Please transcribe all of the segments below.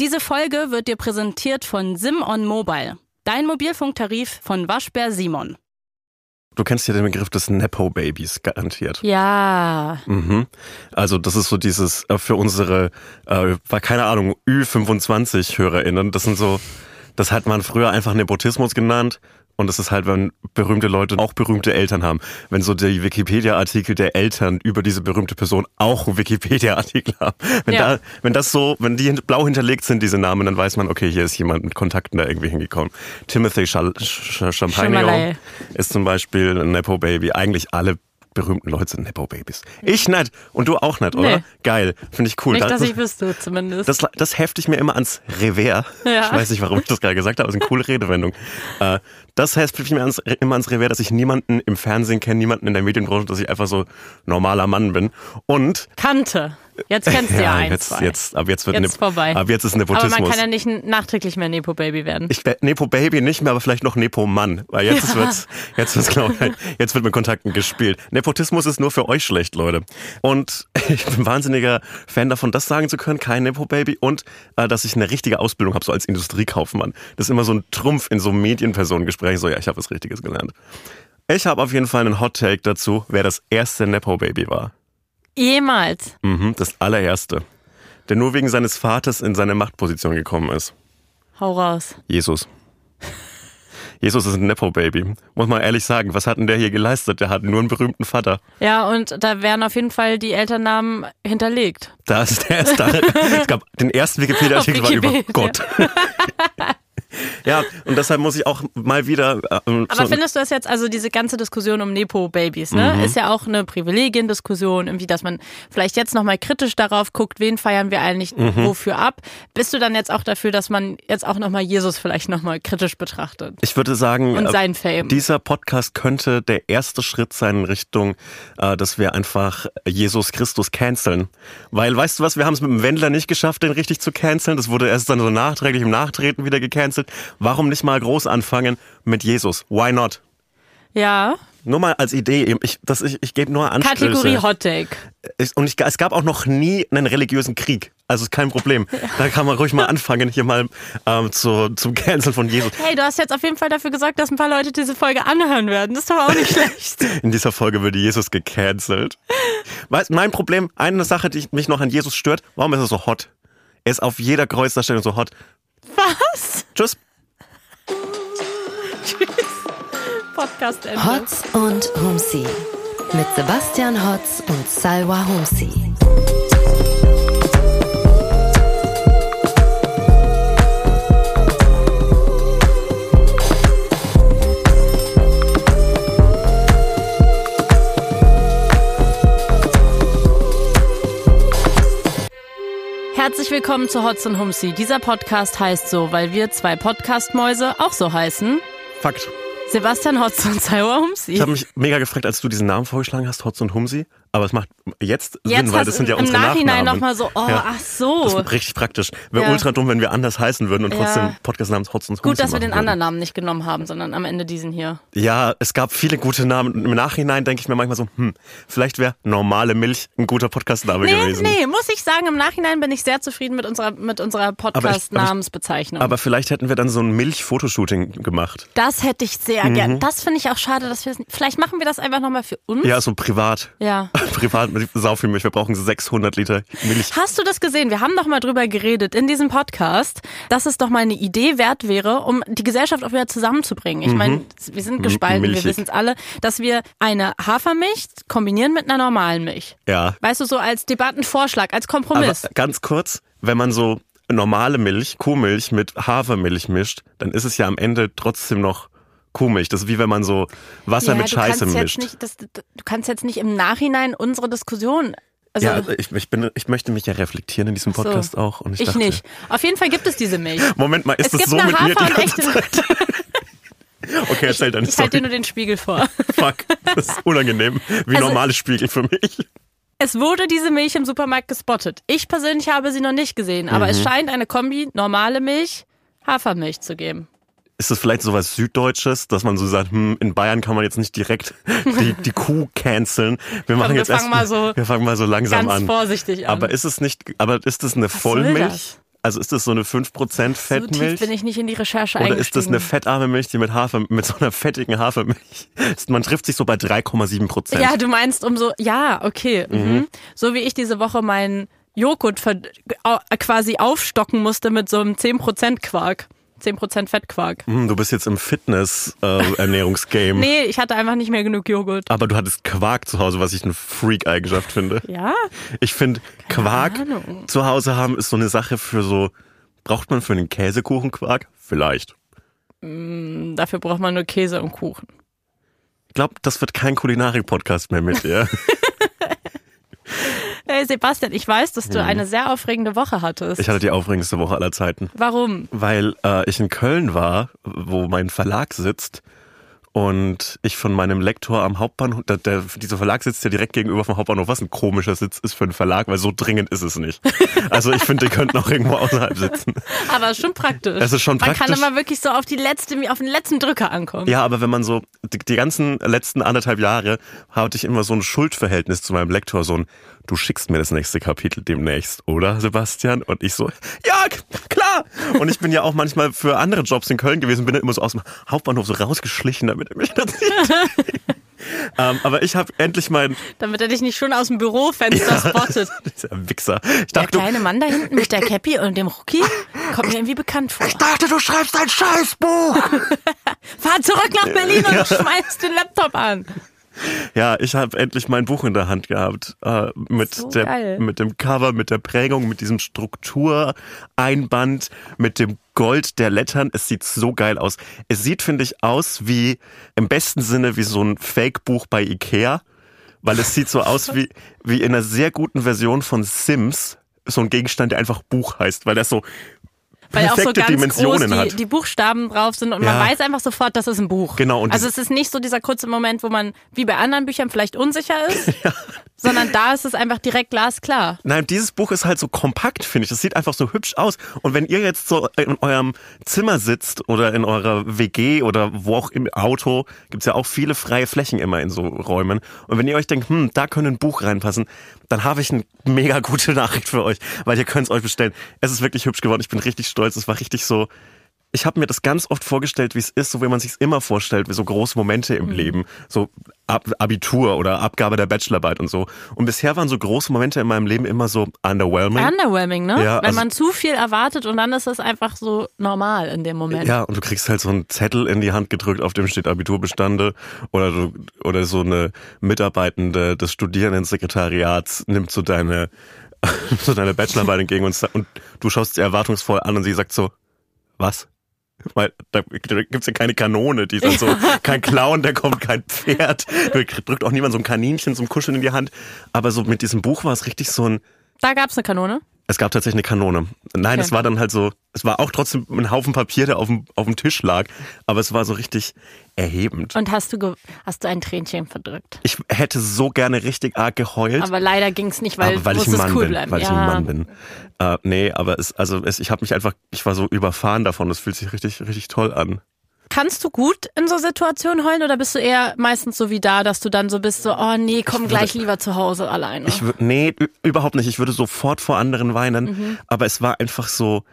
Diese Folge wird dir präsentiert von Simon Mobile, dein Mobilfunktarif von Waschbär Simon. Du kennst ja den Begriff des Nepo-Babys garantiert. Ja. Mhm. Also das ist so dieses äh, für unsere, äh, keine Ahnung, Ü25-HörerInnen. Das sind so, das hat man früher einfach Nepotismus genannt. Und das ist halt, wenn berühmte Leute auch berühmte Eltern haben. Wenn so die Wikipedia-Artikel der Eltern über diese berühmte Person auch Wikipedia-Artikel haben. Wenn, Ja. da, wenn das so, wenn die blau hinterlegt sind, diese Namen, dann weiß man, okay, hier ist jemand mit Kontakten da irgendwie hingekommen. Timothy Chal Ch Champagne Chamalay. ist zum Beispiel ein Nepo-Baby. Eigentlich alle berühmten Leute sind Nepo-Babys. Ich nicht. Und du auch nicht, oder? Nee. Geil. Finde ich cool. Nicht, Da- dass ich wüsste, zumindest. das, das hefte ich mir immer ans Revers. Ja. Ich weiß nicht, warum ich das gerade gesagt habe, aber es ist eine coole Redewendung. Äh, das hefte ich mir ans, immer ans Revers, dass ich niemanden im Fernsehen kenne, niemanden in der Medienbranche, dass ich einfach so normaler Mann bin. Und Kannte. Jetzt kennst du ja, eins, jetzt, zwei. jetzt, ab jetzt wird Jetzt Nep- vorbei. Ab jetzt ist Aber Nepotismus. man kann ja nicht nachträglich mehr Nepo-Baby werden. ich wär Nepo Baby nicht mehr, aber vielleicht noch Nepo Mann, weil jetzt Ja. wird's, jetzt wird's glaube ich, jetzt wird mit Kontakten gespielt. Nepotismus ist nur für euch schlecht, Leute. Und ich bin wahnsinniger Fan davon, das sagen zu können, kein Nepo Baby und äh, dass ich eine richtige Ausbildung habe, so als Industriekaufmann. Das ist immer so ein Trumpf in so Medienpersonengesprächen, so ja, ich habe was Richtiges gelernt. Ich habe auf jeden Fall einen Hot Take dazu, wer das erste Nepo Baby war. Jemals. Mhm, das allererste. Der nur wegen seines Vaters in seine Machtposition gekommen ist. Hau raus. Jesus. Jesus ist ein Nepo-Baby. Muss man ehrlich sagen, was hat denn der hier geleistet? Der hat nur einen berühmten Vater. Ja, und da werden auf jeden Fall die Elternnamen hinterlegt. Da ist der ist da. es gab den ersten Wikipedia-Artikel war über. Gott. ja, und deshalb muss ich auch mal wieder. Äh, Aber so, findest du das jetzt, also diese ganze Diskussion um Nepo-Babys, ne, Mhm. ist ja auch eine Privilegiendiskussion, irgendwie, dass man vielleicht jetzt nochmal kritisch darauf guckt, wen feiern wir eigentlich Mhm. wofür ab. Bist du dann jetzt auch dafür, dass man jetzt auch nochmal Jesus vielleicht nochmal kritisch betrachtet? ich würde sagen, Und äh, sein Fame. dieser Podcast könnte der erste Schritt sein in Richtung, äh, dass wir einfach Jesus Christus canceln. Weil, weißt du was, wir haben es mit dem Wendler nicht geschafft, den richtig zu canceln. Das wurde erst dann so nachträglich im Nachtreten wieder gecancelt. Warum nicht mal groß anfangen mit Jesus? Why not? Ja, Nur mal als Idee. Ich, das, ich, ich gebe nur Anstöße. Kategorie Hot Take. Und ich, es gab auch noch nie einen religiösen Krieg. Also ist kein Problem. Da kann man ruhig mal anfangen, hier mal ähm, zu, zum Cancel von Jesus. Hey, du hast jetzt auf jeden Fall dafür gesorgt, dass ein paar Leute diese Folge anhören werden. Das ist doch auch nicht schlecht. In dieser Folge würde Jesus gecancelt. Weißt, mein Problem, eine Sache, die mich noch an Jesus stört, warum ist er so hot? Er ist auf jeder Kreuzdarstellung so hot. Was? Tschüss. Podcast Ende. Hotz und Humsi. Mit Sebastian Hotz und Salwa Humsi. Herzlich willkommen zu Hotz und Humsi. Dieser Podcast heißt so, weil wir zwei Podcast-Mäuse auch so heißen. Fakt. Sebastian Hotz und Salwa Humsi. Ich habe mich mega gefragt, als du diesen Namen vorgeschlagen hast, Hotz und Humsi. Aber es macht jetzt, Sinn, Jetzt weil hast das sind ja im unsere Nachhinein Nachnamen. nochmal so, oh, Ja. ach so. Das ist richtig praktisch. Wäre Ja. ultra dumm, wenn wir anders heißen würden und Ja. trotzdem Podcast namens Hotz und Gut, dass wir den würden. anderen Namen nicht genommen haben, sondern am Ende diesen hier. Ja, es gab viele gute Namen. Im Nachhinein denke ich mir manchmal so, hm, vielleicht wäre normale Milch ein guter Podcastname Nee, gewesen. nee, muss ich sagen, im Nachhinein bin ich sehr zufrieden mit unserer, mit unserer Podcast-Namensbezeichnung. Aber vielleicht hätten wir dann so ein Milch-Fotoshooting gemacht. Das hätte ich sehr Mhm. gern. Das finde ich auch schade, dass wir es. Vielleicht machen wir das einfach nochmal für uns. Ja, so privat. Ja. privat mit sau viel Milch. Wir brauchen 600 Liter Milch. Hast du das gesehen? Wir haben doch mal drüber geredet in diesem Podcast, dass es doch mal eine Idee wert wäre, um die Gesellschaft auch wieder zusammenzubringen. Ich meine, wir sind gespalten, wir Mhm. milchig. wissen es alle, dass wir eine Hafermilch kombinieren mit einer normalen Milch. Ja. Weißt du, so als Debattenvorschlag, als Aber Kompromiss. ganz kurz, wenn man so normale Milch, Kuhmilch mit Hafermilch mischt, dann ist es ja am Ende trotzdem noch Kuhmilch. Das ist wie wenn man so Wasser mit du Scheiße mischt. Nicht, das, du kannst jetzt nicht im Nachhinein unsere Diskussion. Also, ja, ich, ich, bin, ich möchte mich ja reflektieren in diesem so. Podcast auch. Und ich, ich dachte, nicht. Auf jeden Fall gibt es diese Milch. Moment mal, ist Es das so mit mir die Hafer- ganze Zeit? Okay, erzähl deine Ich halte dir nur den Spiegel vor. Fuck, das ist unangenehm. Wie Also- normale Spiegel für mich. Es wurde diese Milch im Supermarkt gespottet. Ich persönlich habe sie noch nicht gesehen, aber Mhm. es scheint eine Kombi normale Milch, Hafermilch zu geben. Ist das vielleicht sowas Süddeutsches, dass man so sagt, hm, in Bayern kann man jetzt nicht direkt die, die Kuh canceln. Wir machen wir jetzt erst fangen mal so wir fangen mal so langsam Ganz an. vorsichtig an. Aber ist es nicht, aber ist das eine soll Vollmilch? Also ist das so eine 5% So tief Fettmilch? bin ich nicht in die Recherche oder ist das eine fettarme Milch, die mit Hafer, mit so einer fettigen Hafermilch? Man trifft sich so bei 3,7 Prozent. Ja, du meinst um so, ja, okay. Mhm. So wie ich diese Woche meinen Joghurt quasi aufstocken musste mit so einem 10% Quark. 10% Fettquark. Hm, du bist jetzt im Fitness-Ernährungsgame. Nee, ich hatte einfach nicht mehr genug Joghurt. Aber du hattest Quark zu Hause, was ich eine Freak-Eigenschaft finde. Ja? Ich finde, Quark Ahnung. zu Hause haben ist so eine Sache für so, braucht man für einen Käsekuchen Quark? Vielleicht. Dafür braucht man nur Käse und Kuchen. Ich glaube, das wird kein Kulinarik-Podcast mehr mit dir. Hey Sebastian, ich weiß, dass du eine sehr aufregende Woche hattest. Ich hatte die aufregendste Woche aller Zeiten. Warum? Weil äh, ich in Köln war, wo mein Verlag sitzt und ich von meinem Lektor am Hauptbahnhof, der, der, dieser Verlag sitzt ja direkt gegenüber vom Hauptbahnhof, was ein komischer Sitz ist für einen Verlag, weil so dringend ist es nicht. Also ich finde, die könnten auch irgendwo außerhalb sitzen. Aber schon praktisch. Es ist schon Man kann praktisch. immer wirklich so auf die letzte, auf den letzten Drücker ankommen. Ja, aber wenn man so, die, die ganzen letzten anderthalb Jahre hatte ich immer so ein Schuldverhältnis zu meinem Lektor, so ein, du schickst mir das nächste Kapitel demnächst, oder Sebastian? Und ich so, ja, klar! Und ich bin ja auch manchmal für andere Jobs in Köln gewesen, bin dann immer so aus dem Hauptbahnhof so rausgeschlichen, damit er mich da sieht. ähm, aber ich habe endlich mein, Damit er dich nicht schon aus dem Bürofenster spottet. dieser Wichser, ich Der dachte, kleine Mann da hinten mit der Cappy und dem Rookie kommt mir irgendwie bekannt vor. dachte, du schreibst ein Scheißbuch! Fahr zurück nach Berlin und schmeiß den Laptop an. Ja, ich habe endlich mein Buch in der Hand gehabt. Äh, mit, So der, geil. mit dem Cover, mit der Prägung, mit diesem Struktureinband, mit dem Gold der Lettern. Es sieht so geil aus. Es sieht, finde ich, aus wie, im besten Sinne, wie so ein Fake-Buch bei Ikea. Weil es sieht so aus wie, wie in einer sehr guten Version von Sims. So ein Gegenstand, der einfach Buch heißt, weil das so Weil auch so ganz Dimensionen groß die, hat. die Buchstaben drauf sind und man Ja. weiß einfach sofort, das ist ein Buch. Genau, und also es ist nicht so dieser kurze Moment, wo man wie bei anderen Büchern vielleicht unsicher ist, sondern da ist es einfach direkt glasklar. Nein, dieses Buch ist halt so kompakt, finde ich. Das sieht einfach so hübsch aus. Und wenn ihr jetzt so in eurem Zimmer sitzt oder in eurer WG oder wo auch im Auto, gibt's ja auch viele freie Flächen immer in so Räumen. Und wenn ihr euch denkt, hm, da könnte ein Buch reinpassen, dann habe ich eine mega gute Nachricht für euch, weil ihr könnt es euch bestellen. Es ist wirklich hübsch geworden. Ich bin richtig stolz. Es war richtig so. Ich habe mir das ganz oft vorgestellt, wie es ist, so wie man sich immer vorstellt, wie so große Momente im Leben, so Ab Abitur oder Abgabe der Bachelorarbeit und so. Und bisher waren so große Momente in meinem Leben immer so underwhelming. Underwhelming, ne? Ja, Wenn also- man zu viel erwartet und dann ist es einfach so normal in dem Moment. Ja, und du kriegst halt so einen Zettel in die Hand gedrückt, auf dem steht Abiturbestande oder du, oder so eine Mitarbeitende des Studierendensekretariats nimmt so deine so deine Bachelorarbeit entgegen und, und du schaust sie erwartungsvoll an und sie sagt so, was? Weil da gibt's ja keine Kanone, die dann so, kein Clown, der kommt, kein Pferd, du drückt auch niemand so ein Kaninchen zum Kuscheln in die Hand. Aber so mit diesem Buch war es richtig so ein, Da gab's eine Kanone. Es gab tatsächlich eine Kanone. Nein, Okay. es war dann halt so, es war auch trotzdem ein Haufen Papier, der auf dem, auf dem Tisch lag, aber es war so richtig erhebend. Und hast du, hast du ein Tränchen verdrückt. Ich hätte so gerne richtig arg geheult. Aber leider ging's nicht, weil, weil ich ein Mann cool bin, bleiben. weil ich ja. ein Mann bin. Äh, nee, aber es, also es, ich habe mich einfach, ich war so überfahren davon. Das fühlt sich richtig, richtig toll an. Kannst du gut in so Situationen heulen oder bist du eher meistens so wie da, dass du dann so bist, so, oh nee, komm gleich lieber zu Hause alleine? Ich wür- nee, überhaupt nicht. Ich würde sofort vor anderen weinen, Mhm. aber es war einfach so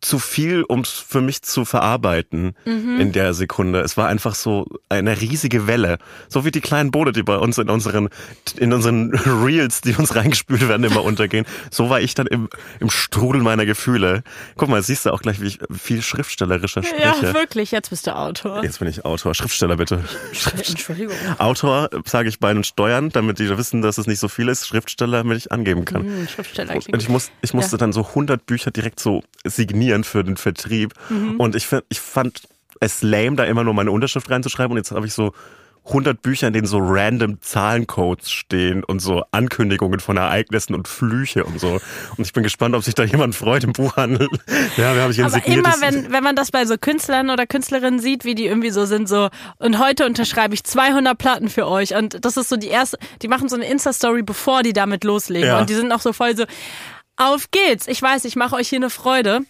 zu viel, um es für mich zu verarbeiten Mhm. in der Sekunde. Es war einfach so eine riesige Welle, so wie die kleinen Boote, die bei uns in unseren in unseren Reels, die uns reingespült werden, immer untergehen. So war ich dann im, im Strudel meiner Gefühle. Guck mal, siehst du auch gleich, wie ich viel schriftstellerischer ja, spreche. wirklich, jetzt bist du Autor. Jetzt bin ich Autor, Schriftsteller bitte. Entschuldigung. Autor sage ich bei den Steuern, damit die wissen, dass es nicht so viel ist. Schriftsteller, damit ich angeben kann. Hm, Schriftsteller Und ich, muss, ich musste Ja. dann so 100 Bücher direkt so signieren für den Vertrieb. Mhm. Und ich, find- ich fand es lame, da immer nur meine Unterschrift reinzuschreiben. Und jetzt habe ich so 100 Bücher, in denen so random Zahlencodes stehen und so Ankündigungen von Ereignissen und Flüche und so. Und ich bin gespannt, ob sich da jemand freut im Buchhandel. Ja, wir haben ich ein Aber immer, wenn, wenn man das bei so Künstlern oder Künstlerinnen sieht, wie die irgendwie so sind, so, und heute unterschreibe ich 200 Platten für euch. Und das ist so die erste, die machen so eine Insta-Story, bevor die damit loslegen. Ja. Und die sind auch so voll so, auf geht's. Ich weiß, ich mache euch hier eine Freude.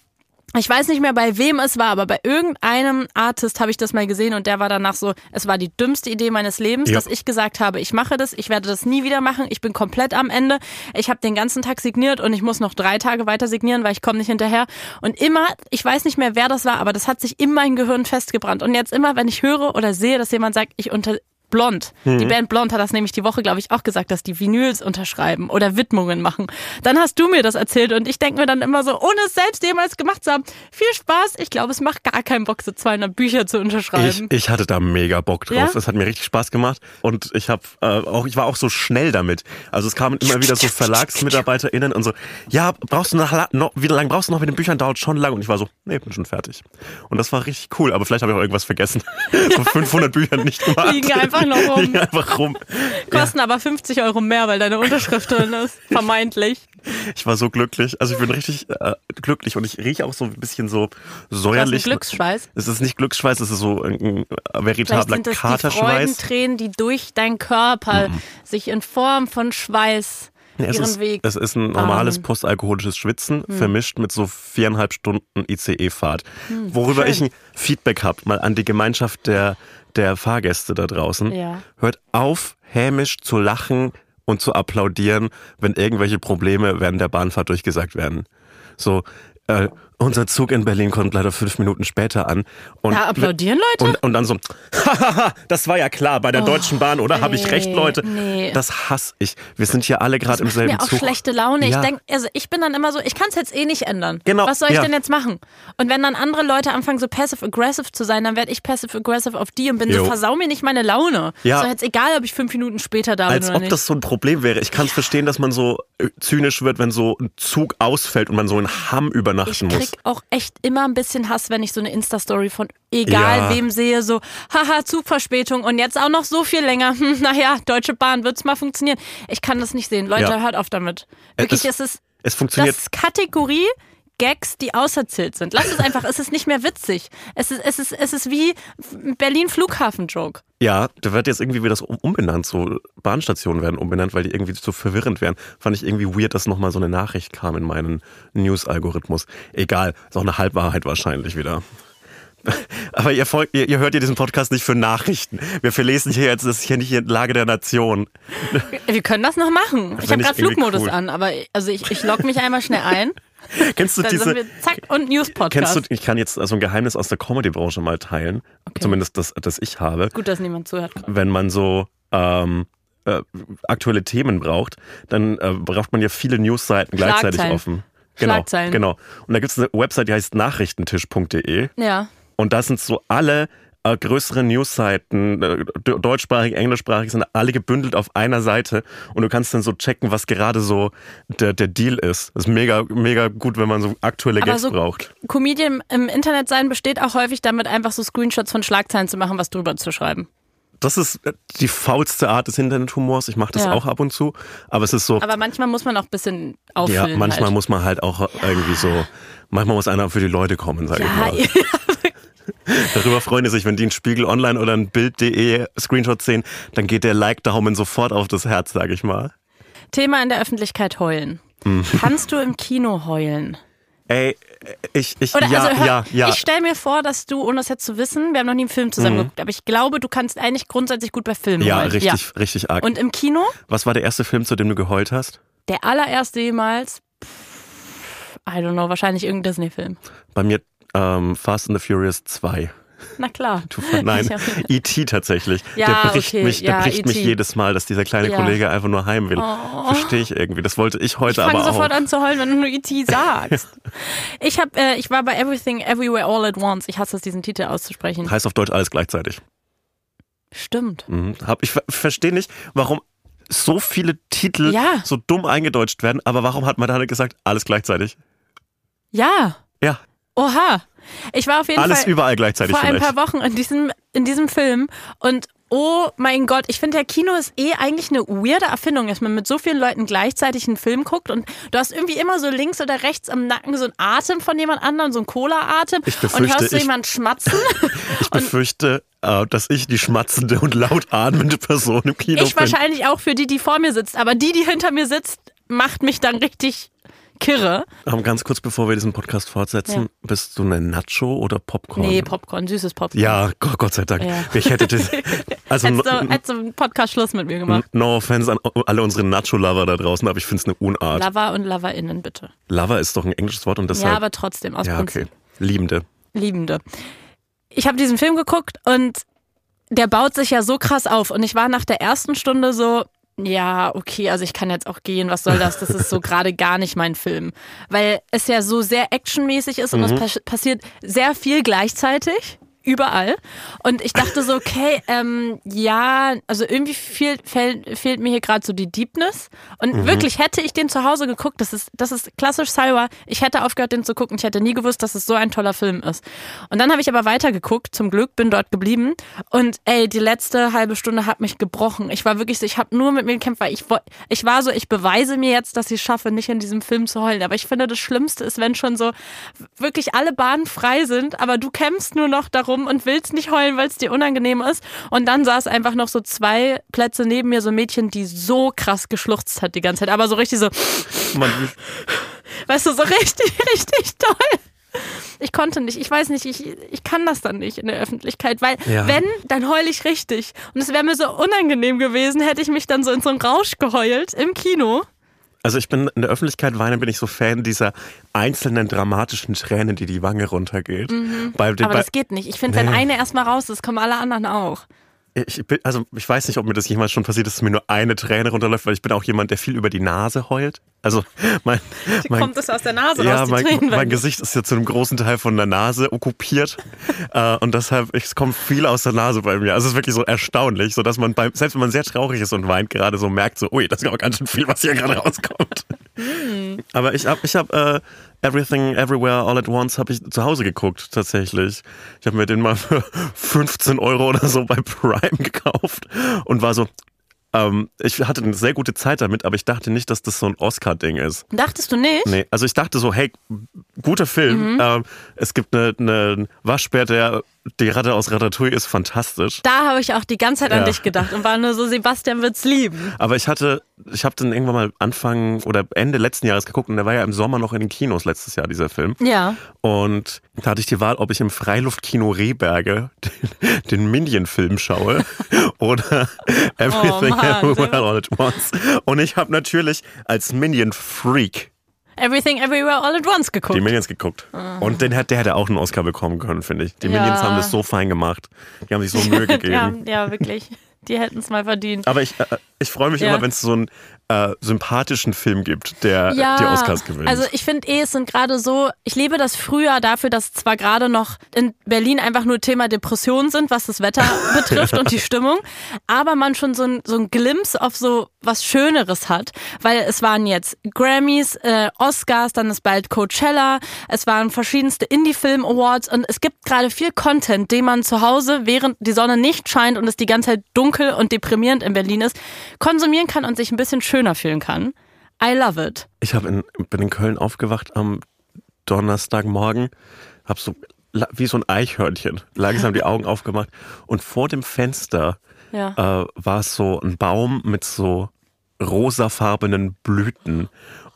Ich weiß nicht mehr bei wem es war, aber bei irgendeinem Artist habe ich das mal gesehen und der war danach so, es war die dümmste Idee meines Lebens, Ja. dass ich gesagt habe, ich mache das, ich werde das nie wieder machen, ich bin komplett am Ende. Ich habe den ganzen Tag signiert und ich muss noch drei Tage weiter signieren, weil ich komme nicht hinterher. Und immer, ich weiß nicht mehr, wer das war, aber das hat sich in mein Gehirn festgebrannt. Und jetzt immer, wenn ich höre oder sehe, dass jemand sagt, ich unter Blond. Die Mhm. Band Blond hat das nämlich die Woche, glaube ich, auch gesagt, dass die Vinyls unterschreiben oder Widmungen machen. Dann hast du mir das erzählt und ich denke mir dann immer so, ohne es selbst jemals gemacht zu haben, viel Spaß. Ich glaube, es macht gar keinen Bock, so 200 Bücher zu Ich, unterschreiben. ich hatte da mega Bock drauf. Ja? Das hat mir richtig Spaß gemacht und ich habe äh, auch ich war auch so schnell damit. Also es kamen immer wieder so VerlagsmitarbeiterInnen und so, ja, brauchst du noch, noch wie lange brauchst du noch mit den Büchern? Dauert schon lang und ich war so, nee, bin schon fertig. Und das war richtig cool, aber vielleicht habe ich auch irgendwas vergessen. so 500 Bücher nicht gemacht. Liegen einfach noch rum. Einfach rum. Kosten aber 50 Euro mehr, weil deine Unterschrift drin ist. Vermeintlich. Ich war so glücklich. Also ich bin richtig äh, glücklich und ich rieche auch so ein bisschen so Das ist säuerlich. Glücksschweiß. Es ist nicht Glücksschweiß, es ist so ein, veritabler sind das die Katerschweiß. Freudentränen, die durch deinen Körper sich in Form von Schweiß Nee, es, ihren ist, Weg. es ist ein normales postalkoholisches Schwitzen, vermischt mit so viereinhalb Stunden ICE-Fahrt. Worüber schön. ich ein Feedback habe, mal an die Gemeinschaft der, der Fahrgäste da draußen. Ja. Hört auf, hämisch zu lachen und zu applaudieren, wenn irgendwelche Probleme während der Bahnfahrt durchgesagt werden. So, äh, unser Zug in Berlin kommt leider fünf Minuten später an. Und Da applaudieren Leute? Und, und dann so, hahaha, das war ja klar bei der Deutschen Bahn, oder? Habe ich recht, Leute? nee. Das hasse ich. Wir sind hier alle gerade im selben mir auch Zug. schlechte Laune. Ja. Ich denk, also ich bin dann immer so, ich kann es jetzt eh nicht ändern. Genau, Was soll ich ja. denn jetzt machen? Und wenn dann andere Leute anfangen, so passive-aggressive zu sein, dann werde ich passive-aggressive auf die und bin Jo. so, versau mir nicht meine Laune. Ja. So jetzt egal, ob ich fünf Minuten später da Als bin oder ob nicht. das so ein Problem wäre. Ich kann es verstehen, dass man so äh, zynisch wird, wenn so ein Zug ausfällt und man so in Hamm übernachten krieg auch echt immer ein bisschen Hass, wenn ich so eine Insta-Story von egal Ja. wem sehe, so, haha, Zugverspätung und jetzt auch noch so viel länger. Hm, naja, Deutsche Bahn, wird's mal funktionieren. Ich kann das nicht sehen. Leute, Ja. hört auf damit. Wirklich, Es- es ist Es funktioniert. Das ist Kategorie Gags, die auserzählt sind. Lass es einfach, es ist nicht mehr witzig. Es ist, es ist, es ist wie Berlin Flughafen-Joke. Ja, da wird jetzt irgendwie wieder das um- umbenannt. So Bahnstationen werden umbenannt, weil die irgendwie so verwirrend wären. Fand ich irgendwie weird, dass nochmal so eine Nachricht kam in meinen News-Algorithmus. Egal, ist auch eine Halbwahrheit wahrscheinlich wieder. Aber ihr, folgt, ihr, ihr hört ja diesen Podcast nicht für Nachrichten. Wir verlesen hier jetzt, das ist hier nicht die Lage der Nation. Wir können das noch machen. Ich Find habe ich gerade Flugmodus cool. an, aber ich- also ich, ich log mich einmal schnell ein. Kennst du Dann diese, sind wir zack und News-Podcast. Kennst du, ich kann jetzt so ein Geheimnis aus der Comedy-Branche mal teilen, zumindest das, das ich habe. Gut, dass niemand zuhört. Wenn man so ähm, äh, aktuelle Themen braucht, dann äh, braucht man ja viele Newsseiten gleichzeitig offen. Genau, Schlagzeilen. genau. Und da gibt es eine Website, die heißt nachrichtentisch.de Ja. und da sind so alle äh, größeren Newsseiten, äh, de- deutschsprachig, englischsprachig, sind alle gebündelt auf einer Seite und du kannst dann so checken, was gerade so der, der Deal ist. Das ist mega, mega gut, wenn man so aktuelle Aber Gags so- braucht. Comedian im Internet sein besteht auch häufig damit, einfach so Screenshots von Schlagzeilen zu machen, was drüber zu schreiben. Das ist äh, die faulste Art des Internethumors. Ich mache das Ja. auch ab und zu. Aber es ist so, Aber manchmal muss man auch ein bisschen ja, auffüllen. manchmal halt. muss man halt auch irgendwie so, manchmal muss einer für die Leute kommen, sag ich Ja, mal. Darüber freuen die sich, wenn die einen Spiegel Online oder ein Bild.de Screenshot sehen, dann geht der Like-Daumen sofort auf das Herz, sag ich mal. Thema in der Öffentlichkeit heulen. Mhm. Kannst du im Kino heulen? Ey, ich, ich, Oder ja, also hör, ja, ja. ich stelle mir vor, dass du, ohne das jetzt zu wissen, wir haben noch nie einen Film zusammen Mhm. geguckt, aber ich glaube, du kannst eigentlich grundsätzlich gut bei Filmen Ja, heulen. richtig, richtig arg. Und im Kino, Was war der erste Film, zu dem du geheult hast? der allererste jemals, pff, I don't know, wahrscheinlich irgendein Disney-Film. Bei mir ähm, Fast and the Furious 2. Na klar. Du, nein, Ich. E.T. tatsächlich. Ja, der bricht, okay, mich, der ja, bricht mich E.T.. jedes Mal, dass dieser kleine Ja. Kollege einfach nur heim will. Verstehe ich irgendwie. Das wollte ich Ich heute fange aber sofort auch. an zu heulen, wenn du nur E.T. sagst. ich, hab, äh, ich war bei Everything Everywhere All at Once. Ich hasse es, diesen Titel auszusprechen. Heißt auf Deutsch alles gleichzeitig. Stimmt. Mhm. Hab, ich ver- verstehe nicht, warum so viele Titel so dumm eingedeutscht werden, aber warum hat man da gesagt, alles gleichzeitig? Ja. Ja, Oha. Ich war auf jeden alles Fall überall gleichzeitig vor ein paar Wochen in diesem, in diesem Film und oh mein Gott, ich finde, der Kino ist eh eigentlich eine weirde Erfindung, dass man mit so vielen Leuten gleichzeitig einen Film guckt und du hast irgendwie immer so links oder rechts am Nacken so einen Atem von jemand anderem, so einen Cola-Atem Ich und hörst du ich- jemanden schmatzen. Ich befürchte, äh, dass ich die schmatzende und laut atmende Person im Kino ich bin. wahrscheinlich auch für die, die vor mir sitzt, aber die, die hinter mir sitzt, macht mich dann richtig kirre. Aber ganz kurz bevor wir diesen Podcast fortsetzen, Ja. bist du eine Nacho oder Popcorn? Nee, Popcorn, süßes Popcorn. Ja, Gott, Gott sei Dank. Ja. Ich hätte das. Also, Hättest du, hättest du einen Podcast Schluss mit mir gemacht. no offense an alle unsere Nacho-Lover da draußen, aber ich finde es eine Unart. Lover und LoverInnen, bitte. Lover ist doch ein englisches Wort und deshalb. Ja, aber trotzdem, aus ja, Prinzip. okay. Liebende. Liebende. Ich habe diesen Film geguckt und der baut sich ja so krass auf. Und ich war nach der ersten Stunde so, ja, okay, also ich kann jetzt auch gehen, was soll das? Das ist so gerade gar nicht mein Film. Weil es ja so sehr actionmäßig ist und es pas passiert sehr viel gleichzeitig. Überall. Und ich dachte so, okay, ähm, ja, also irgendwie fehlt, fehlt, fehlt mir hier gerade so die Deepness. Und wirklich hätte ich den zu Hause geguckt, das ist, das ist klassisch Salwa. Ich hätte aufgehört, den zu gucken. Ich hätte nie gewusst, dass es so ein toller Film ist. Und dann habe ich aber weitergeguckt, zum Glück, bin dort geblieben. Und ey, die letzte halbe Stunde hat mich gebrochen. Ich war wirklich so, ich habe nur mit mir gekämpft, weil ich, ich war so, ich beweise mir jetzt, dass ich es schaffe, nicht in diesem Film zu heulen. Aber ich finde, das Schlimmste ist, wenn schon so wirklich alle Bahnen frei sind, aber du kämpfst nur noch darum und willst nicht heulen, weil es dir unangenehm ist. Und dann saß einfach noch so zwei Plätze neben mir so ein Mädchen, die so krass geschluchzt hat die ganze Zeit. Aber so richtig so, Man, weißt du, so richtig, richtig toll. Ich konnte nicht, ich weiß nicht, ich, ich kann das dann nicht in der Öffentlichkeit, weil Ja. wenn, dann heule ich richtig. Und es wäre mir so unangenehm gewesen, hätte ich mich dann so in so einen Rausch geheult im Kino. Also ich bin in der Öffentlichkeit weine, bin ich so Fan dieser einzelnen dramatischen Tränen, die die Wange runtergeht. Bei den, Aber bei, das geht nicht. Ich finde, wenn Nee. eine erstmal raus ist, kommen alle anderen auch. ich bin, also ich weiß nicht, ob mir das jemals schon passiert ist, dass mir nur eine Träne runterläuft, weil ich bin auch jemand, der viel über die Nase heult. Also mein, mein Kommt es aus der Nase ja, raus, mein, Tränen? mein Gesicht ist ja zu einem großen Teil von der Nase okkupiert äh, und deshalb es kommt viel aus der Nase bei mir. Also es ist wirklich so erstaunlich, so dass man beim selbst wenn man sehr traurig ist und weint, gerade so merkt so, ui, das ist aber ganz schön viel, was hier gerade rauskommt. Hm. Aber ich habe ich habe äh, Everything Everywhere All at Once habe ich zu Hause geguckt tatsächlich. Ich habe mir den mal für 15 Euro oder so bei Prime gekauft und war so ähm, ich hatte eine sehr gute Zeit damit, aber ich dachte nicht, dass das so ein Oscar-Ding ist. Dachtest du nicht? Nee, also ich dachte so, hey, guter Film. Mhm. Ähm, es gibt eine, eine Waschbär, der die Ratte aus Ratatouille ist fantastisch. Da habe ich auch die ganze Zeit an Ja. dich gedacht und war nur so, Sebastian wird's lieben. Aber ich hatte, ich habe den irgendwann mal Anfang oder Ende letzten Jahres geguckt und der war ja im Sommer noch in den Kinos letztes Jahr, dieser Film. Ja. Und da hatte ich die Wahl, ob ich im Freiluftkino Rehberge den, den Minion-Film schaue oder Everything Oh Everywhere All at Once. Und ich habe natürlich als Minion-Freak Everything Everywhere All at Once geguckt. die Minions geguckt. Und den hat, der hätte auch einen Oscar bekommen können, finde ich. Die Ja. Minions haben das so fein gemacht. Die haben sich so Mühe gegeben. ja, ja, wirklich. Die hätten es mal verdient. Aber ich, äh, ich freue mich Ja. immer, wenn es so einen äh, sympathischen Film gibt, der ja, die Oscars gewinnt. Also ich finde eh, es sind gerade so, ich liebe das Frühjahr dafür, dass zwar gerade noch in Berlin einfach nur Thema Depressionen sind, was das Wetter betrifft und die Stimmung, aber man schon so ein, so ein Glimpse auf so was Schöneres hat, weil es waren jetzt Grammys, äh, Oscars, dann ist bald Coachella, es waren verschiedenste Indie-Film-Awards und es gibt gerade viel Content, den man zu Hause, während die Sonne nicht scheint und es die ganze Zeit dunkel und deprimierend in Berlin ist, konsumieren kann und sich ein bisschen schöner fühlen kann. I love it. ich in, bin in Köln aufgewacht am Donnerstagmorgen, hab so wie so ein Eichhörnchen langsam die Augen aufgemacht und vor dem Fenster Ja. äh, war es so ein Baum mit so rosafarbenen Blüten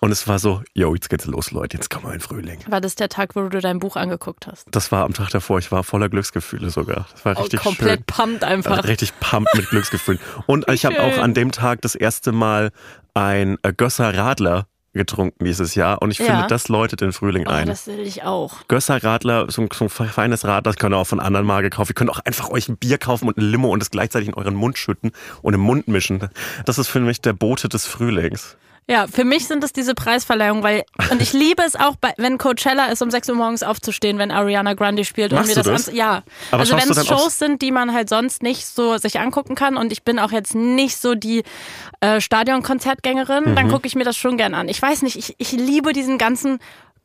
und es war so, yo, jetzt geht's los, Leute, jetzt kommen wir in den Frühling. War das der Tag, wo du dein Buch angeguckt hast? Das war am Tag davor, ich war voller Glücksgefühle sogar. Das war richtig oh, komplett schön. pumped Äh, einfach. Richtig pumped mit Glücksgefühlen. Und ich habe auch an dem Tag das erste Mal ein äh, Gösser Radler getrunken dieses Jahr und ich Ja. finde, das läutet den Frühling Oh, ein. das will ich auch. Gösser Radler, so ein, so ein feines Radler, das könnt ihr auch von anderen Marke kaufen. Ihr könnt auch einfach euch ein Bier kaufen und ein Limo und es gleichzeitig in euren Mund schütten und im Mund mischen. Das ist für mich der Bote des Frühlings. Ja, für mich sind es diese Preisverleihungen, weil und ich liebe es auch, bei, wenn Coachella ist, um 6 Uhr morgens aufzustehen, wenn Ariana Grande spielt Machst und mir das, das? Ja. Aber also wenn es Shows sind, die man halt sonst nicht so sich angucken kann und ich bin auch jetzt nicht so die äh, Stadionkonzertgängerin, Mhm. dann gucke ich mir das schon gern an. Ich weiß nicht, ich, ich liebe diesen ganzen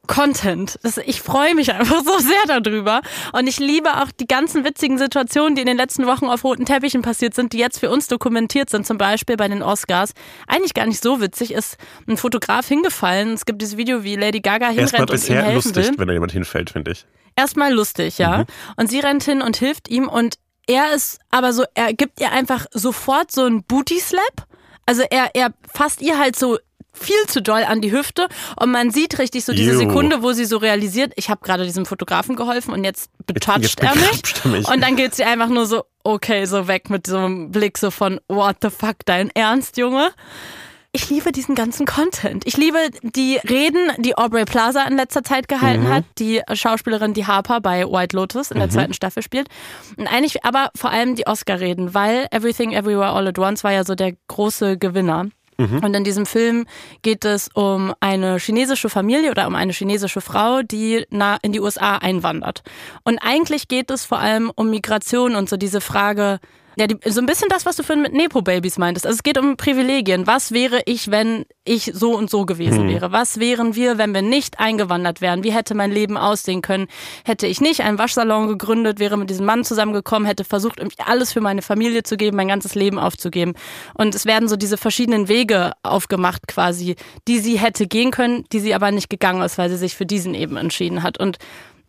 Content. Ich freue mich einfach so sehr darüber. Und ich liebe auch die ganzen witzigen Situationen, die in den letzten Wochen auf roten Teppichen passiert sind, die jetzt für uns dokumentiert sind. Zum Beispiel bei den Oscars. Eigentlich gar nicht so witzig, ist ein Fotograf hingefallen. Es gibt dieses Video, wie Lady Gaga Erstmal hinrennt und ihm bisher helfen lustig, will. wenn da jemand hinfällt, finde ich. Erstmal lustig, ja. Und sie rennt hin und hilft ihm und er ist aber so, er gibt ihr einfach sofort so einen Booty-Slap. Also er, er fasst ihr halt so viel zu doll an die Hüfte und man sieht richtig so diese Ew. Sekunde, wo sie so realisiert, ich habe gerade diesem Fotografen geholfen und jetzt betatscht er er mich. Und dann geht sie einfach nur so, okay, so weg mit so einem Blick so von, what the fuck, dein Ernst, Junge? Ich liebe diesen ganzen Content. Ich liebe die Reden, die Aubrey Plaza in letzter Zeit gehalten Mhm. hat, die Schauspielerin, die Harper bei White Lotus in der zweiten Staffel spielt. Und eigentlich aber vor allem die Oscar-Reden, weil Everything Everywhere All at Once war ja so der große Gewinner. Mhm. Und in diesem Film geht es um eine chinesische Familie oder um eine chinesische Frau, die in die USA einwandert. Und eigentlich geht es vor allem um Migration und so diese Frage, ja, die, so ein bisschen das, was du vorhin mit Nepo-Babys meintest. Also es geht um Privilegien. Was wäre ich, wenn ich so und so gewesen wäre? Was wären wir, wenn wir nicht eingewandert wären? Wie hätte mein Leben aussehen können? Hätte ich nicht einen Waschsalon gegründet, wäre mit diesem Mann zusammengekommen, hätte versucht, alles für meine Familie zu geben, mein ganzes Leben aufzugeben. Und es werden so diese verschiedenen Wege aufgemacht quasi, die sie hätte gehen können, die sie aber nicht gegangen ist, weil sie sich für diesen eben entschieden hat. Und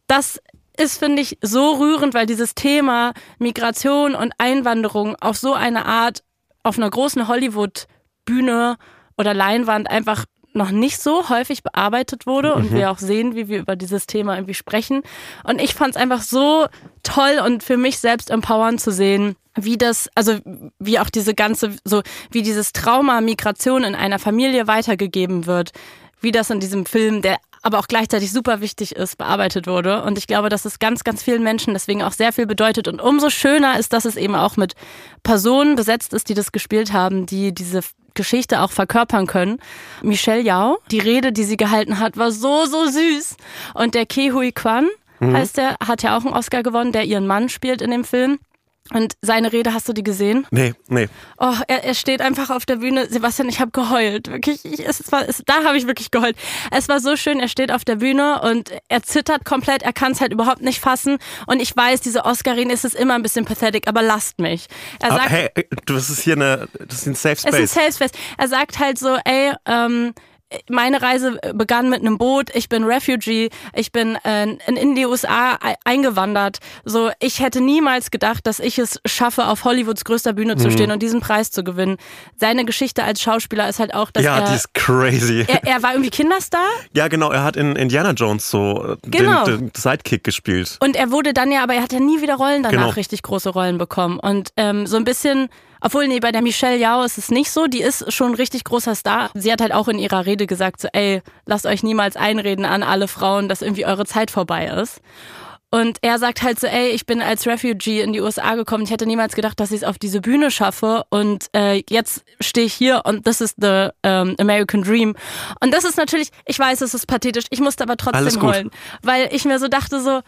das ist, finde ich, so rührend, weil dieses Thema Migration und Einwanderung auf so eine Art auf einer großen Hollywood-Bühne oder Leinwand einfach noch nicht so häufig bearbeitet wurde und wir auch sehen, wie wir über dieses Thema irgendwie sprechen. Und ich fand es einfach so toll und für mich selbst empowernd zu sehen, wie das, also wie auch diese ganze, so wie dieses Trauma Migration in einer Familie weitergegeben wird, wie das in diesem Film, der aber auch gleichzeitig super wichtig ist, bearbeitet wurde. Und ich glaube, dass es ganz, ganz vielen Menschen deswegen auch sehr viel bedeutet. Und umso schöner ist, dass es eben auch mit Personen besetzt ist, die das gespielt haben, die diese Geschichte auch verkörpern können. Michelle Yao, die Rede, die sie gehalten hat, war so, so süß. Und der Ke Hui Kwan, heißt der, hat ja auch einen Oscar gewonnen, der ihren Mann spielt in dem Film. Und seine Rede, hast du die gesehen? Nee, nee. Oh, er, er steht einfach auf der Bühne. Sebastian, ich habe geheult. Wirklich, ich, es war, es, da habe ich wirklich geheult. Es war so schön, er steht auf der Bühne und er zittert komplett, er kann es halt überhaupt nicht fassen. Und ich weiß, diese Oscarin ist es immer ein bisschen pathetic, aber lasst mich. Er Aber sagt, hey, du, das ist hier eine, das ist ein Safe es ist ein Space. Safe Space. Er sagt halt so, ey, ähm, meine Reise begann mit einem Boot. Ich bin Refugee. Ich bin äh, in die USA eingewandert. So, ich hätte niemals gedacht, dass ich es schaffe, auf Hollywoods größter Bühne Mhm. zu stehen und diesen Preis zu gewinnen. Seine Geschichte als Schauspieler ist halt auch, dass ja, die er, ist crazy. er er war irgendwie Kinderstar ja, genau, er hat in Indiana Jones so äh, Genau. den, den Sidekick gespielt. und er wurde dann ja, aber er hat ja nie wieder Rollen danach Genau. richtig große Rollen bekommen und ähm, so ein bisschen obwohl, nee, bei der Michelle Yao ist es nicht so. Die ist schon ein richtig großer Star. Sie hat halt auch in ihrer Rede gesagt, so, ey, lasst euch niemals einreden an alle Frauen, dass irgendwie eure Zeit vorbei ist. Und er sagt halt so, ey, ich bin als Refugee in die USA gekommen. Ich hätte niemals gedacht, dass ich es auf diese Bühne schaffe. Und äh, jetzt stehe ich hier und das ist the ähm, American Dream. Und das ist natürlich, ich weiß, es ist pathetisch. Ich musste aber trotzdem heulen, weil ich mir so dachte so,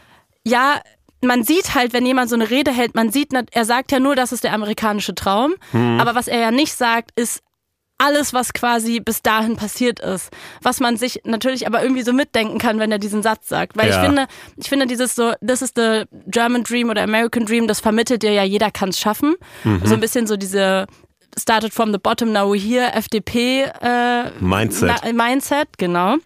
ja, man sieht halt, wenn jemand so eine Rede hält, man sieht, er sagt ja nur, das ist der amerikanische Traum. Hm. Aber was er ja nicht sagt, ist alles, was quasi bis dahin passiert ist. Was man sich natürlich aber irgendwie so mitdenken kann, wenn er diesen Satz sagt. Weil Ja. ich finde, ich finde dieses so, this is the German Dream oder American Dream, das vermittelt dir ja, jeder kann es schaffen. Mhm. So ein bisschen so diese started from the bottom, now we're here, FDP äh, Mindset. na, Mindset, genau.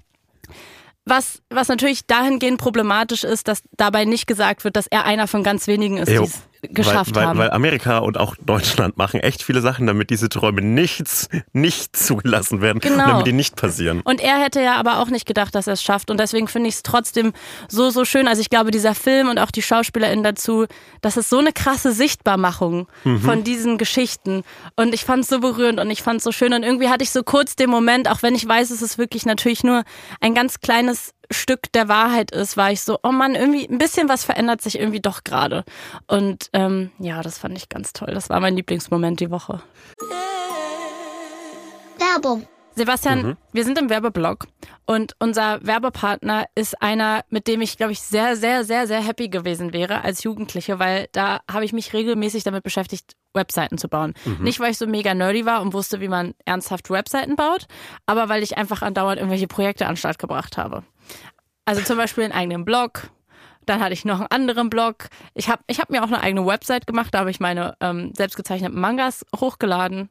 Was, was natürlich dahingehend problematisch ist, dass dabei nicht gesagt wird, dass er einer von ganz wenigen ist, die es geschafft weil, weil, haben. Weil Amerika und auch Deutschland machen echt viele Sachen, damit diese Träume nichts, nicht zugelassen werden. Genau. Damit die nicht passieren. Und er hätte ja aber auch nicht gedacht, dass er es schafft. Und deswegen finde ich es trotzdem so, so schön. Also ich glaube, dieser Film und auch die SchauspielerInnen dazu, das ist so eine krasse Sichtbarmachung von diesen Geschichten. Und ich fand es so berührend und ich fand es so schön. Und irgendwie hatte ich so kurz den Moment, auch wenn ich weiß, es ist wirklich natürlich nur ein ganz kleines Stück der Wahrheit ist, war ich so, oh Mann, irgendwie ein bisschen was verändert sich irgendwie doch gerade. Und ähm, ja, das fand ich ganz toll. Das war mein Lieblingsmoment die Woche. Werbung. Sebastian, wir sind im Werbeblock und unser Werbepartner ist einer, mit dem ich, glaube ich, sehr, sehr, sehr, sehr happy gewesen wäre als Jugendliche, weil da habe ich mich regelmäßig damit beschäftigt, Webseiten zu bauen. Nicht, weil ich so mega nerdy war und wusste, wie man ernsthaft Webseiten baut, aber weil ich einfach andauernd irgendwelche Projekte an den Start gebracht habe. Also zum Beispiel einen eigenen Blog. Dann hatte ich noch einen anderen Blog. Ich habe ich hab mir auch eine eigene Website gemacht, da habe ich meine ähm, selbstgezeichneten Mangas hochgeladen.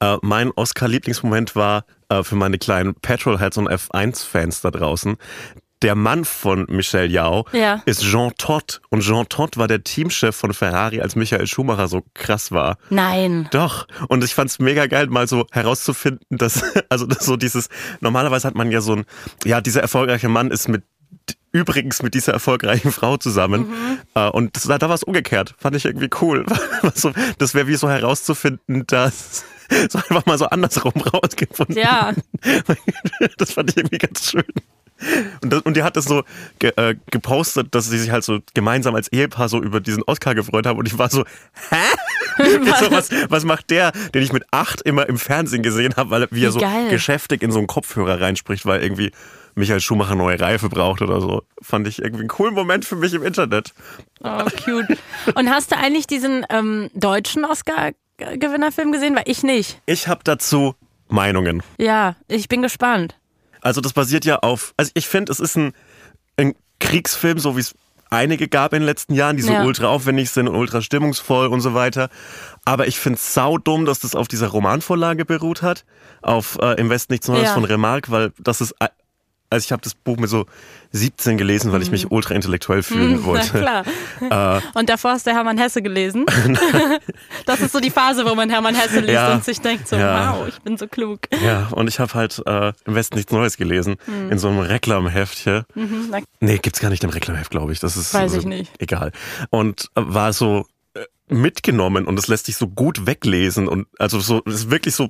Äh, mein Oscar-Lieblingsmoment war äh, für meine kleinen Petrolheads und F1-Fans da draußen. Der Mann von Michel Yao Ja. ist Jean Todt. Und Jean Todt war der Teamchef von Ferrari, als Michael Schumacher so krass war. Nein. Doch. Und ich fand's mega geil, mal so herauszufinden, dass, also das so dieses, normalerweise hat man ja so ein, ja, dieser erfolgreiche Mann ist mit übrigens mit dieser erfolgreichen Frau zusammen. Äh, Und das, da war es umgekehrt. Fand ich irgendwie cool. das wäre wie so herauszufinden, dass so einfach mal so andersrum rausgefunden. Ja. Das fand ich irgendwie ganz schön. Und, das, und die hat das so ge, äh, gepostet, dass sie sich halt so gemeinsam als Ehepaar so über diesen Oscar gefreut haben. Und ich war so, hä? so, was, was macht der, den ich mit acht immer im Fernsehen gesehen habe, weil er, wie er so geil. geschäftig in so einen Kopfhörer reinspricht, weil irgendwie Michael Schumacher neue Reife braucht oder so. Fand ich irgendwie einen coolen Moment für mich im Internet. Oh, cute. Und hast du eigentlich diesen ähm, deutschen Oscar-Gewinnerfilm gesehen? Weil ich nicht. Ich habe dazu Meinungen. Ja, ich bin gespannt. Also das basiert ja auf, also ich finde, es ist ein, ein Kriegsfilm, so wie es einige gab in den letzten Jahren, die so Ja. ultra aufwendig sind und ultra stimmungsvoll und so weiter. Aber ich finde es saudumm, dass das auf dieser Romanvorlage beruht hat, auf äh, Im Westen nichts Neues Ja. von Remarque, weil das ist, äh, also ich habe das Buch mit so 17 gelesen, weil ich mich ultra intellektuell fühlen Mhm. Wollte. klar. Und davor hast du Hermann Hesse gelesen. das ist so die Phase, wo man Hermann Hesse liest Ja. und sich denkt so, Ja. wow, ich bin so klug. Ja, und ich habe halt äh, Im Westen nichts Neues gelesen, in so einem Reklamheftchen. Mhm, na, Nee, gibt's gar nicht im Reklamheft, glaube ich. Das ist Weiß ich äh, nicht. Egal. Und äh, war so äh, mitgenommen und es lässt sich so gut weglesen und also so es ist wirklich so äh,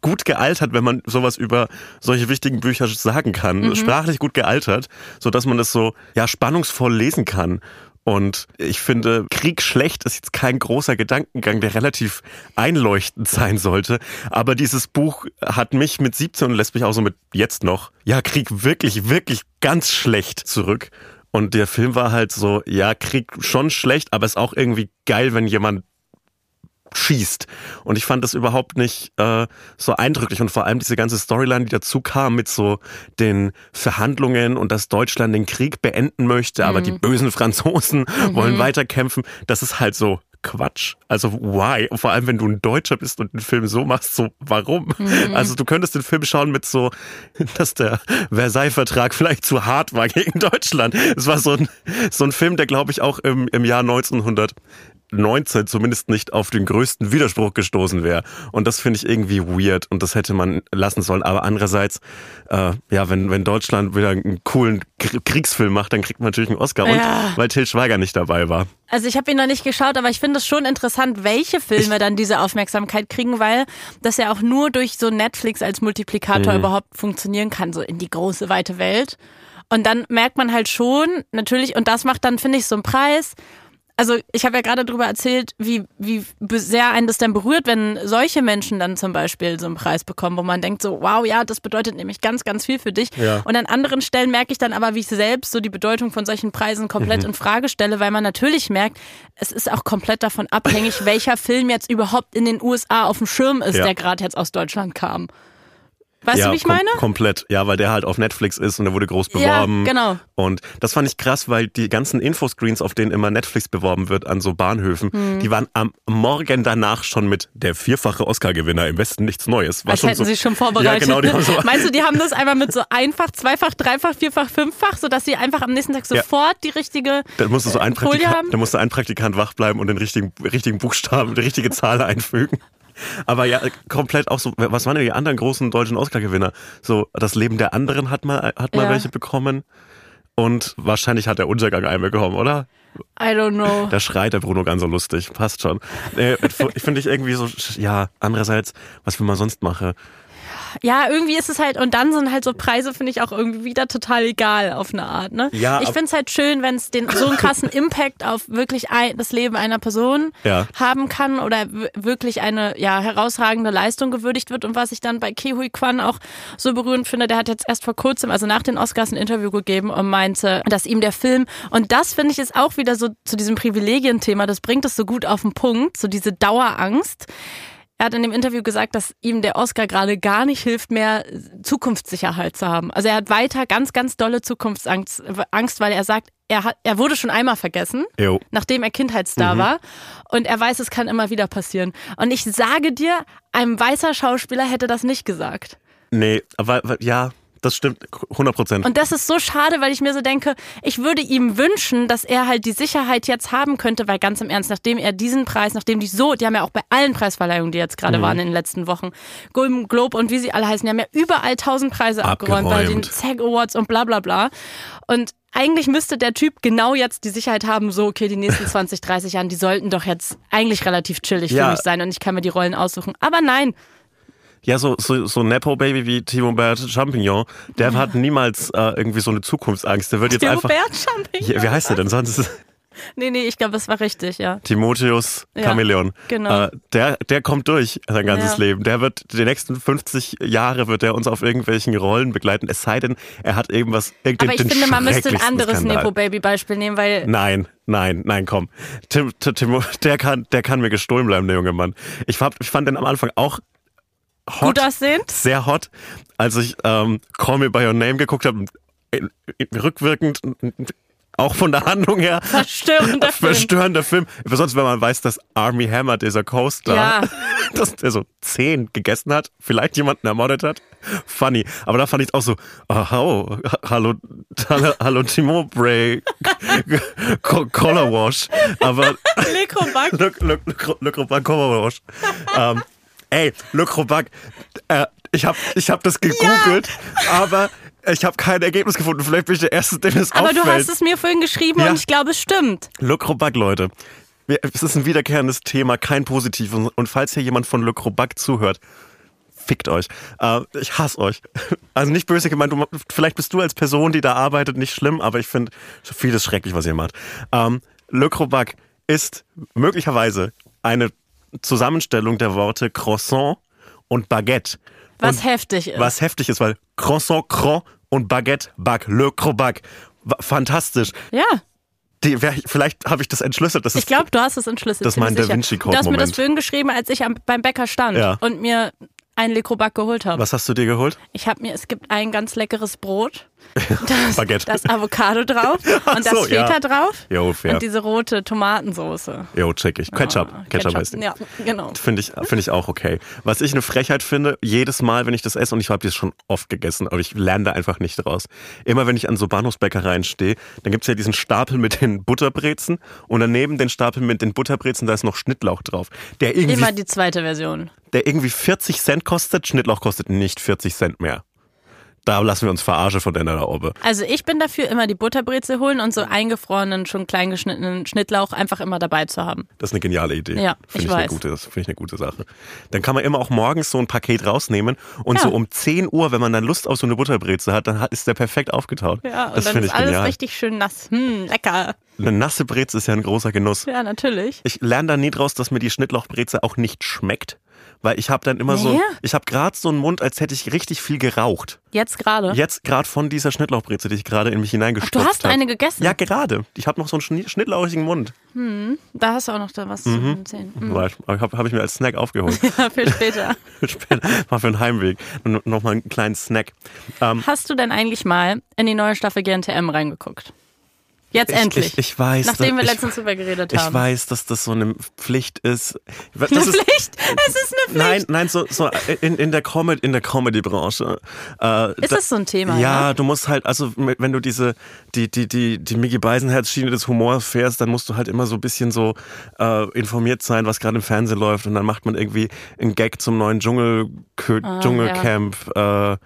gut gealtert, wenn man sowas über solche wichtigen Bücher sagen kann. Mhm. Sprachlich gut gealtert, so dass man das so ja spannungsvoll lesen kann. Und ich finde, Krieg schlecht ist jetzt kein großer Gedankengang, der relativ einleuchtend sein sollte. Aber dieses Buch hat mich mit 17 und lässt mich auch so mit jetzt noch, ja, Krieg wirklich, wirklich ganz schlecht zurück. Und der Film war halt so, ja, Krieg schon schlecht, aber ist auch irgendwie geil, wenn jemand schießt. Und ich fand das überhaupt nicht äh, so eindrücklich. Und vor allem diese ganze Storyline, die dazu kam mit so den Verhandlungen und dass Deutschland den Krieg beenden möchte, aber die bösen Franzosen wollen weiterkämpfen. Das ist halt so Quatsch. Also why? Und vor allem, wenn du ein Deutscher bist und einen Film so machst, so warum? Mhm. Also du könntest den Film schauen mit so, dass der Versailles-Vertrag vielleicht zu hart war gegen Deutschland. Es war so ein, so ein Film, der glaube ich auch im, im Jahr 1900 19 zumindest nicht auf den größten Widerspruch gestoßen wäre. Und das finde ich irgendwie weird und das hätte man lassen sollen. Aber andererseits, äh, ja, wenn, wenn Deutschland wieder einen coolen Kriegsfilm macht, dann kriegt man natürlich einen Oscar. Ja. Und weil Till Schweiger nicht dabei war. Also ich habe ihn noch nicht geschaut, aber ich finde es schon interessant, welche Filme ich dann diese Aufmerksamkeit kriegen, weil das ja auch nur durch so Netflix als Multiplikator mhm. überhaupt funktionieren kann, so in die große, weite Welt. Und dann merkt man halt schon, natürlich, und das macht dann, finde ich, so einen Preis also ich habe ja gerade darüber erzählt, wie, wie sehr einen das dann berührt, wenn solche Menschen dann zum Beispiel so einen Preis bekommen, wo man denkt so, wow, ja, das bedeutet nämlich ganz, ganz viel für dich. Ja. Und an anderen Stellen merke ich dann aber, wie ich selbst so die Bedeutung von solchen Preisen komplett mhm. in Frage stelle, weil man natürlich merkt, es ist auch komplett davon abhängig, welcher Film jetzt überhaupt in den USA auf dem Schirm ist, ja. der gerade jetzt aus Deutschland kam. Weißt ja, du, wie ich meine? komplett, ja, weil der halt auf Netflix ist und der wurde groß beworben. Ja, genau. Und das fand ich krass, weil die ganzen Infoscreens, auf denen immer Netflix beworben wird an so Bahnhöfen, hm. die waren am Morgen danach schon mit der vierfache Oscar-Gewinner im Westen nichts Neues. War Als hätten so, sie schon vorbereitet. Ja, genau, so Meinst du, die haben das einmal mit so einfach, zweifach, dreifach, vierfach, fünffach, sodass sie einfach am nächsten Tag sofort ja. die richtige da musste so ein Folie haben? Da musste ein Praktikant wach bleiben und den richtigen, richtigen Buchstaben, die richtige Zahl einfügen. Aber ja, komplett auch so, was waren denn die anderen großen deutschen Oscar-Gewinner? So, das Leben der anderen hat mal, hat mal ja. welche bekommen. Und wahrscheinlich hat der Untergang einen bekommen, oder? I don't know. Da schreit der Bruno ganz so lustig. Passt schon. Ich finde ich irgendwie so, ja, andererseits, was will man sonst machen? Ja, irgendwie ist es halt, und dann sind halt so Preise, finde ich auch irgendwie wieder total egal auf eine Art. Ne? Ja, ich finde es halt schön, wenn es den so einen krassen Impact auf wirklich ein, das Leben einer Person ja. haben kann oder wirklich eine ja, herausragende Leistung gewürdigt wird. Und was ich dann bei Kehui Kwan auch so berührend finde, der hat jetzt erst vor kurzem, also nach den Oscars, ein Interview gegeben und meinte, dass ihm der Film, und das finde ich ist auch wieder so zu diesem Privilegienthema, das bringt es so gut auf den Punkt, so diese Dauerangst er hat in dem Interview gesagt, dass ihm der Oscar gerade gar nicht hilft, mehr Zukunftssicherheit zu haben. Also er hat weiter ganz, ganz dolle Zukunftsangst, Angst, weil er sagt, er, hat, er wurde schon einmal vergessen, jo. nachdem er Kindheitsstar mhm. war. Und er weiß, es kann immer wieder passieren. Und ich sage dir, ein weißer Schauspieler hätte das nicht gesagt. Nee, aber ja, das stimmt 100 Prozent. Und das ist so schade, weil ich mir so denke, ich würde ihm wünschen, dass er halt die Sicherheit jetzt haben könnte, weil ganz im Ernst, nachdem er diesen Preis, nachdem die so, die haben ja auch bei allen Preisverleihungen, die jetzt gerade mhm. waren in den letzten Wochen, Golden Globe und wie sie alle heißen, die haben ja überall tausend Preise abgeräumt, abgeräumt bei den SAG Awards und bla bla bla. Und eigentlich müsste der Typ genau jetzt die Sicherheit haben, so, okay, die nächsten 20, 30 Jahren, die sollten doch jetzt eigentlich relativ chillig ja. für mich sein und ich kann mir die Rollen aussuchen. Aber nein, ja, so, so, so ein Nepo-Baby wie Timo Bert Champignon, der ja. hat niemals äh, irgendwie so eine Zukunftsangst. Der wird jetzt Timo einfach. Bert Champignon. Ja, wie heißt der denn sonst? Nee, nee, ich glaube, es war richtig, ja. Timotheus Chameleon. Ja, genau. Äh, der, der kommt durch sein ganzes ja. Leben. Der wird die nächsten 50 Jahre wird er uns auf irgendwelchen Rollen begleiten. Es sei denn, er hat irgendwas. Aber ich finde, man müsste ein anderes Nepo-Baby-Beispiel nehmen, weil. Nein, nein, nein, komm. Tim, Tim, der kann, der kann mir gestohlen bleiben, der junge Mann. Ich, fand, ich fand den am Anfang auch hot, gut aussehend. Sehr hot. Als ich ähm, Call Me By Your Name geguckt habe, rückwirkend auch von der Handlung her. Verstörender Film. Verstörender Film. Sonst, wenn man weiß, dass Army Hammer, dieser Coaster, ja. dass der so zehn gegessen hat, vielleicht jemanden ermordet hat. Funny. Aber da fand ich auch so, oh, hallo, hallo, hallo Timo Bray, Color Wash. Aber. Le Crobac. Le, Le, Le, Le Crobac Color Wash. Ähm, ey, Le Crobac, äh, ich habe ich hab das gegoogelt, ja. aber ich habe kein Ergebnis gefunden. Vielleicht bin ich der Erste, dem es aber auffällt. Aber du hast es mir vorhin geschrieben ja. und ich glaube, es stimmt. Le Crobac, Leute. Es ist ein wiederkehrendes Thema, kein positives. Und falls hier jemand von Le Crobac zuhört, fickt euch. Äh, ich hasse euch. Also nicht böse gemeint, du, vielleicht bist du als Person, die da arbeitet, nicht schlimm, aber ich finde vieles schrecklich, was ihr macht. Ähm, Le Crobac ist möglicherweise eine Zusammenstellung der Worte Croissant und Baguette. Was und heftig ist. Was heftig ist, weil Croissant, Cron und Baguette, Bac, Le Crobac. Fantastisch. Ja. Die, vielleicht habe ich das entschlüsselt. Das ich glaube, du hast es entschlüsselt. Das ist mein Da Vinci Code. Du hast mir das vorhin geschrieben, als ich am, beim Bäcker stand ja. und mir einen Le Crobac geholt habe. Was hast du dir geholt? Ich habe mir, es gibt ein ganz leckeres Brot das, Baguette. das Avocado drauf und das so, ja. Feta drauf Jo, fair. und diese rote Tomatensoße. Jo, check ich. Ketchup. Ah, Ketchup, heißt die. Ja, genau. Finde ich, finde ich auch okay. Was ich eine Frechheit finde, jedes Mal, wenn ich das esse, und ich habe das schon oft gegessen, aber ich lerne da einfach nicht raus. Immer wenn ich an so Bahnhofsbäckereien stehe, dann gibt's ja diesen Stapel mit den Butterbrezen und daneben den Stapel mit den Butterbrezen, da ist noch Schnittlauch drauf. Der irgendwie, Immer die zweite Version. der irgendwie 40 Cent kostet, Schnittlauch kostet nicht 40 Cent mehr. Da lassen wir uns verarsche von der da oben. Also ich bin dafür, immer die Butterbreze holen und so eingefrorenen, schon klein geschnittenen Schnittlauch einfach immer dabei zu haben. Das ist eine geniale Idee. Ja, finde ich ich, eine gute, finde ich eine gute Sache. Dann kann man immer auch morgens so ein Paket rausnehmen und Ja. so um 10 Uhr, wenn man dann Lust auf so eine Butterbreze hat, dann ist der perfekt aufgetaut. Ja, und das dann ist alles genial. richtig schön nass. Hm, lecker. Eine nasse Breze ist ja ein großer Genuss. Ja, natürlich. Ich lerne da nie draus, dass mir die Schnittlauchbreze auch nicht schmeckt, weil ich habe dann immer so, Nee? ich habe gerade so einen Mund, als hätte ich richtig viel geraucht. Jetzt gerade. Jetzt gerade von dieser Schnittlauchbreze, die ich gerade in mich hineingestopft du habe. hast eine gegessen. Ja, gerade. Ich habe noch so einen schni- schnittlauchigen Mund. Da hast du auch noch da was zu erzählen. Mhm. Habe hab, hab ich mir als Snack aufgeholt. Ja, für später. Später, mal für den Heimweg. N noch mal einen kleinen Snack. Ähm, Hast du denn eigentlich mal in die neue Staffel GNTM reingeguckt? Jetzt ich, endlich. Ich, ich weiß. Nachdem wir ich, letztens drüber geredet Ich haben. weiß, dass das so eine Pflicht ist. Das Eine ist, Pflicht? Es ist eine Pflicht. Nein, nein, so, so in, in der Comedy, in der Comedy-Branche. Äh, Ist da- das so ein Thema? Ja, du musst halt, also wenn du diese, die, die, die, die Mickey Beisenherz-Schiene des Humors fährst, dann musst du halt immer so ein bisschen so äh, informiert sein, was gerade im Fernsehen läuft. Und dann macht man irgendwie einen Gag zum neuen Dschungel, Ah, Dschungelcamp. Äh,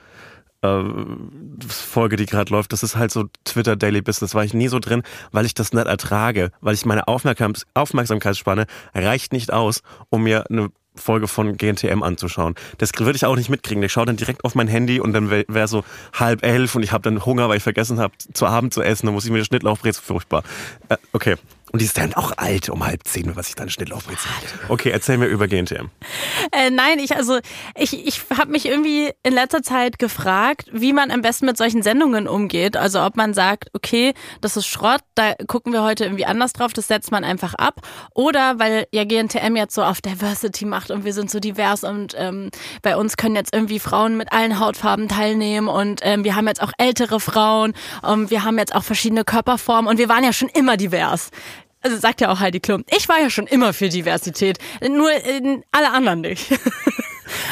äh, Folge, die gerade läuft, das ist halt so Twitter Daily Business, war ich nie so drin, weil ich das nicht ertrage, weil ich meine Aufmerksams Aufmerksamkeitsspanne reicht nicht aus, um mir eine Folge von GNTM anzuschauen. Das würde ich auch nicht mitkriegen. Ich schaue dann direkt auf mein Handy und dann wäre wär so halb elf und ich habe dann Hunger, weil ich vergessen habe, zu Abend zu essen. Dann muss ich mir den Schnittlauchbrezel furchtbar. Äh, okay. Und die ist dann auch alt um halb zehn, was ich dann Schnittlauchbrezel. Okay, erzähl mir über GNTM. Äh, nein, ich also ich, ich habe mich irgendwie in letzter Zeit gefragt, wie man am besten mit solchen Sendungen umgeht. Also ob man sagt, okay, das ist Schrott, da gucken wir heute irgendwie anders drauf, das setzt man einfach ab. Oder weil ja GNTM jetzt so auf Diversity macht und wir sind so divers und ähm, bei uns können jetzt irgendwie Frauen mit allen Hautfarben teilnehmen und ähm, wir haben jetzt auch ältere Frauen, ähm, wir haben jetzt auch verschiedene Körperformen und wir waren ja schon immer divers. Also sagt ja auch Heidi Klum. Ich war ja schon immer für Diversität, nur alle anderen nicht.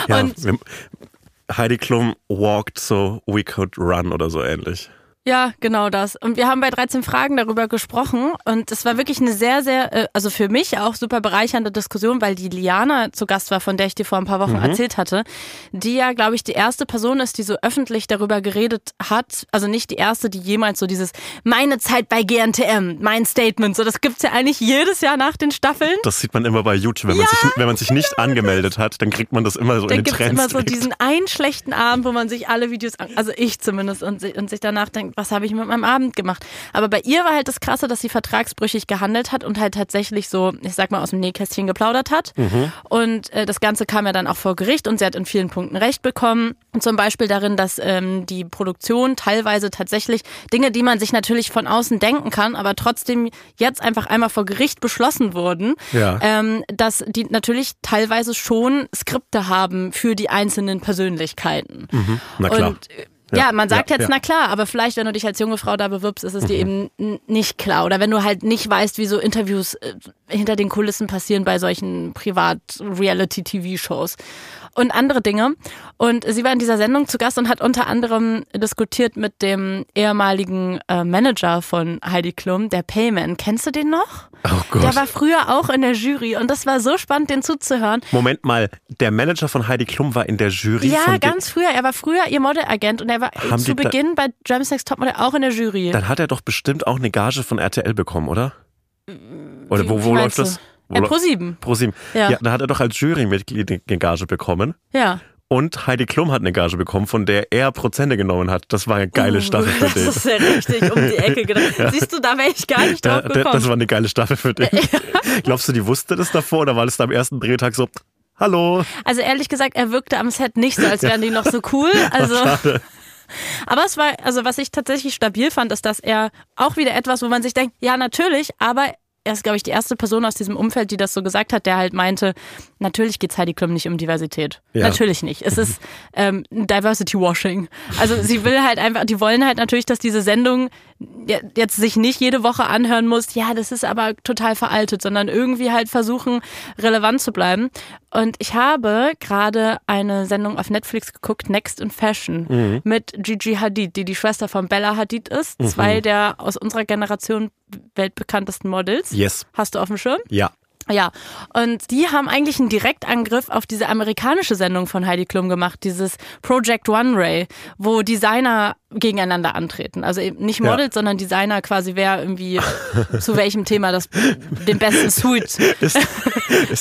Ja, Heidi Klum walked so we could run oder so ähnlich. Ja, genau das. Und wir haben bei 13 Fragen darüber gesprochen und es war wirklich eine sehr, sehr, äh, also für mich auch super bereichernde Diskussion, weil die Liana zu Gast war, von der ich dir vor ein paar Wochen erzählt hatte, die ja, glaube ich, die erste Person ist, die so öffentlich darüber geredet hat, also nicht die erste, die jemals so dieses meine Zeit bei GNTM, mein Statement, so das gibt's ja eigentlich jedes Jahr nach den Staffeln. Das sieht man immer bei YouTube. Wenn, man, sich, wenn man sich nicht angemeldet hat, dann kriegt man das immer so Da in den gibt's Trends. immer so diesen einen schlechten Abend, wo man sich alle Videos, an, also ich zumindest, und, und sich danach denkt, was habe ich mit meinem Abend gemacht? Aber bei ihr war halt das Krasse, dass sie vertragsbrüchig gehandelt hat und halt tatsächlich so, ich sag mal, aus dem Nähkästchen geplaudert hat. Mhm. Und äh, das Ganze kam ja dann auch vor Gericht und sie hat in vielen Punkten Recht bekommen. Zum Beispiel darin, dass ähm, die Produktion teilweise tatsächlich Dinge, die man sich natürlich von außen denken kann, aber trotzdem jetzt einfach einmal vor Gericht beschlossen wurden, Ja. ähm, dass die natürlich teilweise schon Skripte haben für die einzelnen Persönlichkeiten. Na klar. Und äh, ja, man sagt ja, jetzt, ja. na klar, aber vielleicht, wenn du dich als junge Frau da bewirbst, ist es Mhm. dir eben nicht klar. Oder wenn du halt nicht weißt, wie so Interviews äh, hinter den Kulissen passieren bei solchen Privat-Reality-TV-Shows und andere Dinge. Und sie war in dieser Sendung zu Gast und hat unter anderem diskutiert mit dem ehemaligen äh, Manager von Heidi Klum, der Payman. Kennst du den noch? Oh Gott. Der war früher auch in der Jury und das war so spannend, den zuzuhören. Moment mal, der Manager von Heidi Klum war in der Jury Ja, ganz früher. Er war früher ihr Modelagent und er war Haben zu Beginn bei Germany's Next Topmodel auch in der Jury. Dann hat er doch bestimmt auch eine Gage von RTL bekommen, oder? Oder Wie- wo, wo läuft das? du? Wo Äh, läu- ProSieben. ProSieben. Ja. Ja. da hat er doch als Jurymitglied eine Gage bekommen. Ja. Und Heidi Klum hat eine Gage bekommen, von der er Prozente genommen hat. Das war eine geile Staffel für Uh, Das ist ja richtig um die Ecke gedacht. Siehst du, da wäre ich gar nicht drauf der, das gekommen. war eine geile Staffel für den. Glaubst du, die wusste das davor oder war das da am ersten Drehtag so, hallo? Also ehrlich gesagt, er wirkte am Set nicht so, als wären die noch so cool. Also, Schade. Aber es war, also was ich tatsächlich stabil fand, ist, dass er auch wieder etwas, wo man sich denkt, ja natürlich, aber er ist, glaube ich, die erste Person aus diesem Umfeld, die das so gesagt hat, der halt meinte, natürlich geht's Heidi Klum nicht um Diversität. Ja. Natürlich nicht. Es ist ähm, Diversity Washing. Also sie will halt einfach, die wollen halt natürlich, dass diese Sendung jetzt sich nicht jede Woche anhören muss, ja, das ist aber total veraltet, sondern irgendwie halt versuchen, relevant zu bleiben. Und ich habe gerade eine Sendung auf Netflix geguckt, Next in Fashion, mit Gigi Hadid, die die Schwester von Bella Hadid ist, zwei der aus unserer Generation weltbekanntesten Models. Yes. Hast du auf dem Schirm? Ja. Ja, und die haben eigentlich einen Direktangriff auf diese amerikanische Sendung von Heidi Klum gemacht, dieses Project One Ray, wo Designer gegeneinander antreten. Also eben nicht Ja. Models, sondern Designer quasi, wer irgendwie zu welchem Thema das den besten Suit Es, es,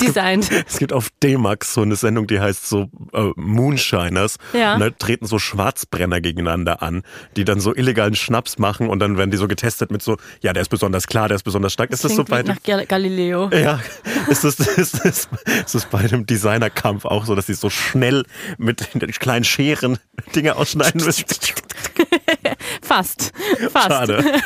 gibt, designt. es gibt auf D-Max so eine Sendung, die heißt so äh, Moonshiners. Ja. Und da treten so Schwarzbrenner gegeneinander an, die dann so illegalen Schnaps machen und dann werden die so getestet mit so, ja, der ist besonders klar, der ist besonders stark. Ist das so bei nach Gal- Galileo. Ja, ist das, ist, das, ist das bei einem Designerkampf auch so, dass sie so schnell mit den kleinen Scheren Dinge ausschneiden müssen? Fast. Fast. Schade.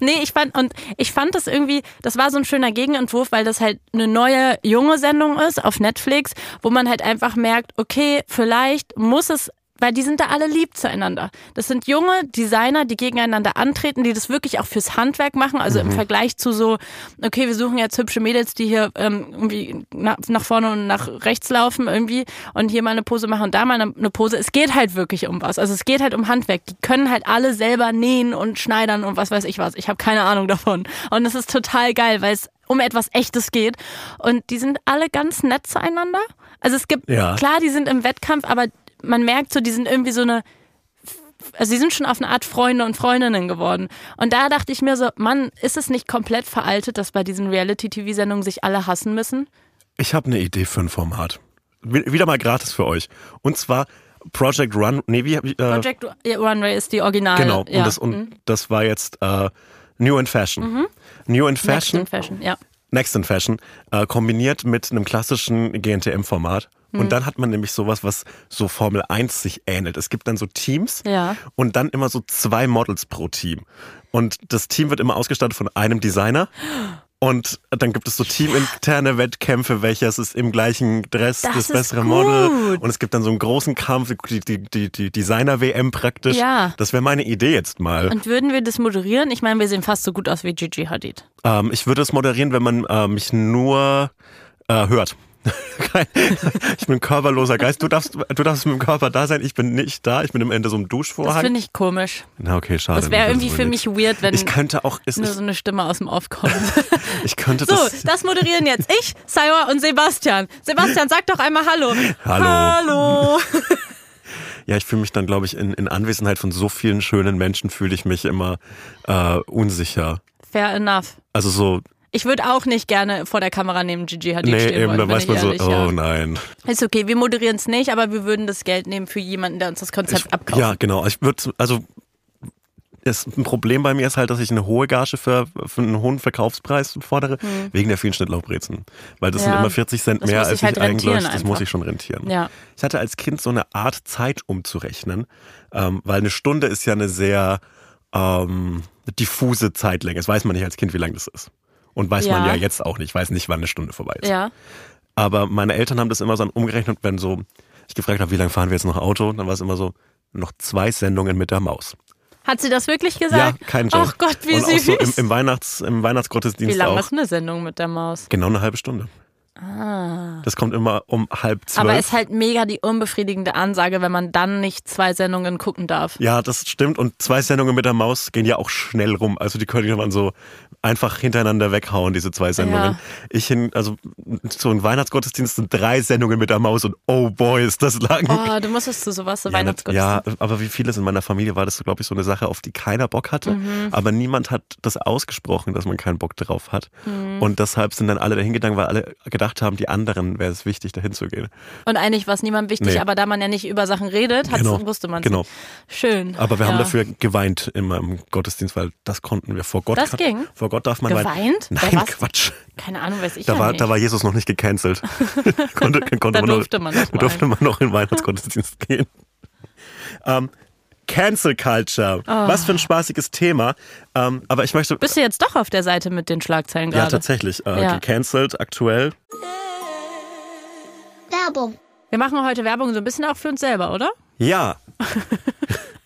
Nee, ich fand, und ich fand das irgendwie, das war so ein schöner Gegenentwurf, weil das halt eine neue, junge Sendung ist auf Netflix, wo man halt einfach merkt, okay, vielleicht muss es weil die sind da alle lieb zueinander. Das sind junge Designer, die gegeneinander antreten, die das wirklich auch fürs Handwerk machen. Also im Vergleich zu so, okay, wir suchen jetzt hübsche Mädels, die hier ähm, irgendwie nach, nach vorne und nach rechts laufen irgendwie und hier mal eine Pose machen und da mal eine, eine Pose. Es geht halt wirklich um was. Also es geht halt um Handwerk. Die können halt alle selber nähen und schneidern und was weiß ich was. Ich habe keine Ahnung davon. Und es ist total geil, weil es um etwas Echtes geht. Und die sind alle ganz nett zueinander. Also es gibt, Ja. klar, die sind im Wettkampf, aber man merkt so, die sind irgendwie so eine, also sie sind schon auf eine Art Freunde und Freundinnen geworden. Und da dachte ich mir so, Mann, ist es nicht komplett veraltet, dass bei diesen Reality-TV-Sendungen sich alle hassen müssen? Ich habe eine Idee für ein Format. Wi- Wieder mal gratis für euch. Und zwar Project Run. Nee, wie, wie äh, Project Runway ist die Original. Genau. Ja. Und, das, und das war jetzt äh, New in Fashion. New in Next Fashion. in Fashion, ja. Next in Fashion, äh, kombiniert mit einem klassischen GNTM-Format. Und dann hat man nämlich sowas, was so Formel 1 sich ähnelt. Es gibt dann so Teams Ja. und dann immer so zwei Models pro Team. Und das Team wird immer ausgestattet von einem Designer. Und dann gibt es so teaminterne Wettkämpfe, welches ist im gleichen Dress Das das, bessere gut. Model. Und es gibt dann so einen großen Kampf, die, die, die, die Designer-WM praktisch. Ja. Das wäre meine Idee jetzt mal. Und würden wir das moderieren? Ich meine, wir sehen fast so gut aus wie Gigi Hadid. Ähm, ich würde es moderieren, wenn man äh, mich nur äh, hört. Ich bin ein körperloser Geist. Du darfst, du darfst mit dem Körper da sein. Ich bin nicht da. Ich bin am Ende so im Das Duschvorhang. finde ich komisch. Na okay, schade. Das wäre irgendwie für mich weird, wenn Ich könnte auch. Ist, nur so eine Stimme aus dem Off kommt. ich könnte So, das. das moderieren jetzt ich, Saiwa und Sebastian. Sebastian, sag doch einmal Hallo. Hallo. Hallo. Ja, ich fühle mich dann, glaube ich, in, in Anwesenheit von so vielen schönen Menschen fühle ich mich immer äh, unsicher. Fair enough. Also so, Ich würde auch nicht gerne vor der Kamera neben Gigi Hadid nee, stehen eben, wollen, da weiß ich man so, ehrlich, oh ja. nein. Ist okay, wir moderieren es nicht, aber wir würden das Geld nehmen für jemanden, der uns das Konzept abkauft. Ja, genau. Ich würde, also das ein Problem bei mir ist halt, dass ich eine hohe Gage für, für einen hohen Verkaufspreis fordere, wegen der vielen Schnittlauchbrezen. Weil das sind. Ja, immer 40 Cent das mehr, als sich halt ich eigentlich, das muss ich schon rentieren. Ja. Ich hatte als Kind so eine Art Zeit umzurechnen, ähm, weil eine Stunde ist ja eine sehr ähm, diffuse Zeitlänge. Das weiß man nicht als Kind, wie lang das ist. Und weiß man Ja. ja jetzt auch nicht. Ich weiß nicht, wann eine Stunde vorbei ist. Ja. Aber meine Eltern haben das immer so umgerechnet, wenn so, ich gefragt habe, wie lange fahren wir jetzt noch Auto, dann war es immer so, noch zwei Sendungen mit der Maus. Hat sie das wirklich Ja, gesagt? kein Joke. Ach Gott, wie Und auch süß. so im, im, Weihnachts-, im wie Weihnachtsgottesdienst lang auch. ist eine Sendung mit der Maus? Genau eine halbe Stunde. Ah. Das kommt immer um halb zwölf. Aber ist halt mega die unbefriedigende Ansage, wenn man dann nicht zwei Sendungen gucken darf. ja, das stimmt. Und zwei Sendungen mit der Maus gehen ja auch schnell rum. Also die könnte man so einfach hintereinander weghauen, diese zwei Sendungen. Ja. Ich hin, also so ein Weihnachtsgottesdienst sind drei Sendungen mit der Maus und oh boy, ist das lang. Oh, du musstest zu sowas, so Ja, Weihnachtsgottesdienst. ja, aber wie vieles in meiner Familie war das, glaube ich, so eine Sache, auf die keiner Bock hatte. Mhm. Aber niemand hat das ausgesprochen, dass man keinen Bock drauf hat. Mhm. Und deshalb sind dann alle dahin gegangen, weil alle gedacht haben, die anderen wäre es wichtig, dahin zu gehen. Und eigentlich war es niemandem wichtig, Nee. aber da man ja nicht über Sachen redet, Genau, wusste man genau. Schön. Aber wir ja. haben dafür geweint in meinem Gottesdienst, weil das konnten wir vor Gott. Das kann- ging? Vor Gott darf man weinen. Geweint? Bei Nein? Quatsch. Keine Ahnung, weiß ich Da ja war, nicht. da war Jesus noch nicht gecancelt. konnte, konnte Da man noch- durfte man noch durfte man noch in Weihnachtsgottesdienst gehen. Ähm, Cancel Culture. Was für ein spaßiges Thema. Ähm, aber ich möchte. Bist du jetzt doch auf der Seite mit den Schlagzeilen ja, gerade? tatsächlich. Äh, Ja. Gecancelt aktuell. Werbung. Wir machen heute Werbung so ein bisschen auch für uns selber, oder? Ja.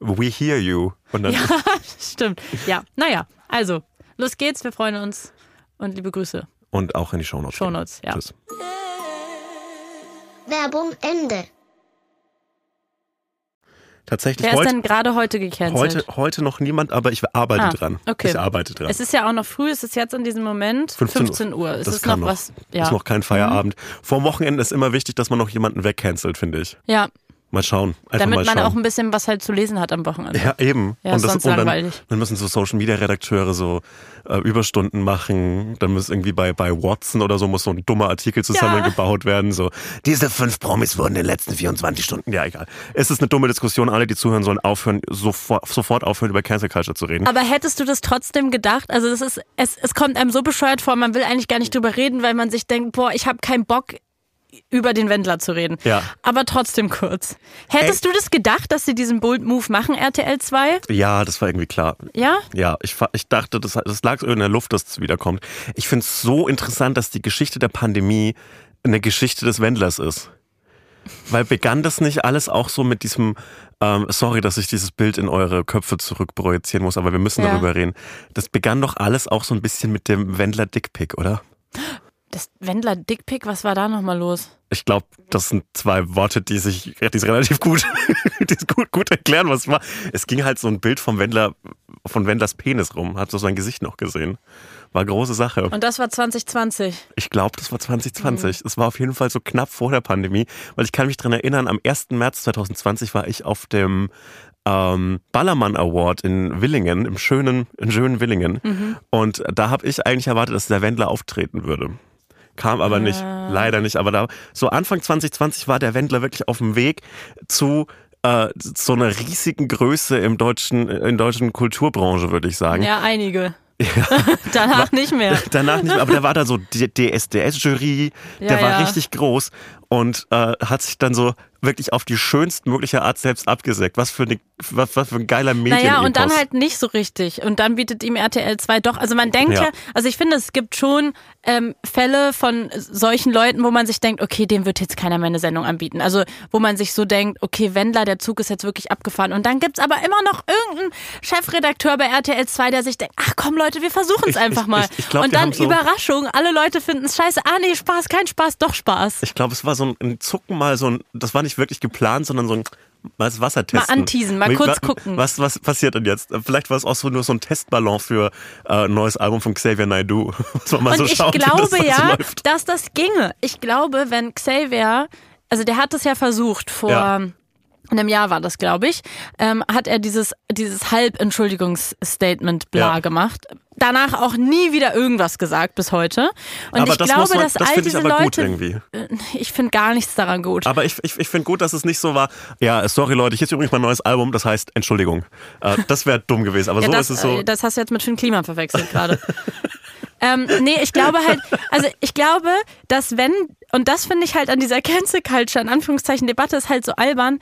We hear you. Und dann, Ja, stimmt. Ja, naja, also, los geht's, wir freuen uns und liebe Grüße. und auch in die Shownotes. Shownotes, ja. Tschüss. Werbung Ende. Tatsächlich Wer ist heute, denn gerade heute gecancelt? heute, heute noch niemand, aber ich arbeite Ah, dran. okay. Ich arbeite dran. Es ist ja auch noch früh, es ist jetzt in diesem Moment 15, Uhr. Es das ist kann noch noch. was. Ja. Ist noch kein Feierabend. Vor dem Wochenende ist immer wichtig, dass man noch jemanden wegcancelt, finde ich. ja, Mal schauen. Einfach damit mal man schauen. auch ein bisschen was halt zu lesen hat am Wochenende. Ja, eben. Ja, ist sonst und dann, langweilig. dann müssen so Social Media Redakteure so äh, Überstunden machen. Dann muss irgendwie bei, bei Watson oder so muss so ein dummer Artikel zusammengebaut werden. So, diese fünf Promis wurden in den letzten 24 Stunden. Ja, egal. Es ist eine dumme Diskussion. Alle, die zuhören, sollen aufhören, sofort, sofort aufhören, über Cancel Culture zu reden. Aber hättest du das trotzdem gedacht? Also das ist, es, es kommt einem so bescheuert vor, man will eigentlich gar nicht drüber reden, weil man sich denkt, boah, ich habe keinen Bock über den Wendler zu reden. Ja. Aber trotzdem kurz. Hättest du das gedacht, dass sie diesen Bold Move machen, RTL 2? Ja, das war irgendwie klar. Ja? Ja, ich, ich dachte, das, das lag so in der Luft, dass es wiederkommt. Ich finde es so interessant, dass die Geschichte der Pandemie eine Geschichte des Wendlers ist. Weil begann das nicht alles auch so mit diesem, ähm, sorry, dass ich dieses Bild in eure Köpfe zurückprojizieren muss, aber wir müssen Ja. darüber reden. Das begann doch alles auch so ein bisschen mit dem Wendler Dickpick, oder? Das Wendler Dickpick, was war da nochmal los? Ich glaube, das sind zwei Worte, die sich die relativ gut, die gut, gut erklären, was es war. Es ging halt so ein Bild vom Wendler, von Wendlers Penis rum, hat so sein Gesicht noch gesehen. War große Sache. Und das war 2020. Ich glaube, das war 2020. Es war auf jeden Fall so knapp vor der Pandemie, weil ich kann mich dran erinnern, am 1. März 2020 war ich auf dem ähm, Ballermann Award in Willingen, im schönen, in schönen Willingen. Und da habe ich eigentlich erwartet, dass der Wendler auftreten würde. Kam aber nicht, leider nicht. Aber da so Anfang 2020 war der Wendler wirklich auf dem Weg zu äh, so einer riesigen Größe im deutschen, in deutschen Kulturbranche, würde ich sagen. Ja, einige. Danach nicht mehr. Danach nicht mehr, aber der war da so DSDS-Jury, der Ja, war ja. richtig groß und äh, hat sich dann so wirklich auf die schönstmögliche Art selbst abgesägt. Was für, eine, was, was für ein geiler Medien Naja, und dann halt nicht so richtig. Und dann bietet ihm RTL 2 doch. Also man denkt ja, Ja. also ich finde, es gibt schon ähm, Fälle von solchen Leuten, wo man sich denkt, okay, dem wird jetzt keiner mehr eine Sendung anbieten. Also wo man sich so denkt, okay, Wendler, der Zug ist jetzt wirklich abgefahren. Und dann gibt's aber immer noch irgendeinen Chefredakteur bei RTL 2, der sich denkt, ach komm Leute, wir versuchen es Ich- einfach ich- mal. ich- ich glaub, und dann so- Überraschung, alle Leute finden es scheiße. Ah nee, Spaß, kein Spaß, doch Spaß. Ich glaube, es war so ein, ein Zucken mal so ein, das war nicht wirklich geplant, sondern so ein was Wasser testen. Mal anteasen, mal kurz wa- gucken. Was, was passiert denn jetzt? Vielleicht war es auch so nur so ein Testballon für äh, ein neues Album von Xavier Naidoo. Mal Und so ich schauen, das glaube dann so ja, läuft. dass das ginge. Ich glaube, wenn Xavier, also der hat es ja versucht vor Ja. Einem Jahr war das, glaube ich, ähm, hat er dieses, dieses Halb-Entschuldigungsstatement bla Ja. gemacht. Danach auch nie wieder irgendwas gesagt bis heute. Und aber ich das glaube, man, dass das all ich diese aber gut Leute, irgendwie. Äh, ich finde gar nichts daran gut. Aber ich, ich, ich finde gut, dass es nicht so war, ja, sorry Leute, hier ist übrigens mein neues Album, das heißt Entschuldigung. Äh, das wäre dumm gewesen, aber Ja, so das, ist es so. äh, das hast du jetzt mit Finn Klima verwechselt gerade. ähm, nee, ich glaube halt, also ich glaube, dass wenn, und das finde ich halt an dieser Cancel Culture, in Anführungszeichen Debatte, ist halt so albern.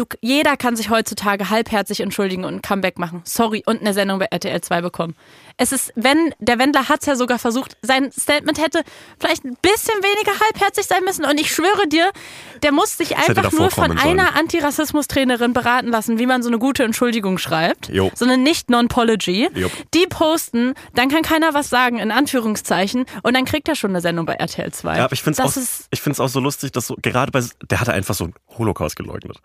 Du, jeder kann sich heutzutage halbherzig entschuldigen und ein Comeback machen. Sorry, und eine Sendung bei RTL 2 bekommen. Es ist, wenn, der Wendler hat es ja sogar versucht, sein Statement hätte vielleicht ein bisschen weniger halbherzig sein müssen. Und ich schwöre dir, der muss sich einfach nur von einer Antirassismus-Trainerin beraten lassen, wie man so eine gute Entschuldigung schreibt. Jo. So eine Nicht-Non-Pology. Die posten, dann kann keiner was sagen, in Anführungszeichen. Und dann kriegt er schon eine Sendung bei RTL 2. Ja, aber ich finde es auch, auch so lustig, dass so, gerade bei, der hatte einfach so einen Holocaust geleugnet.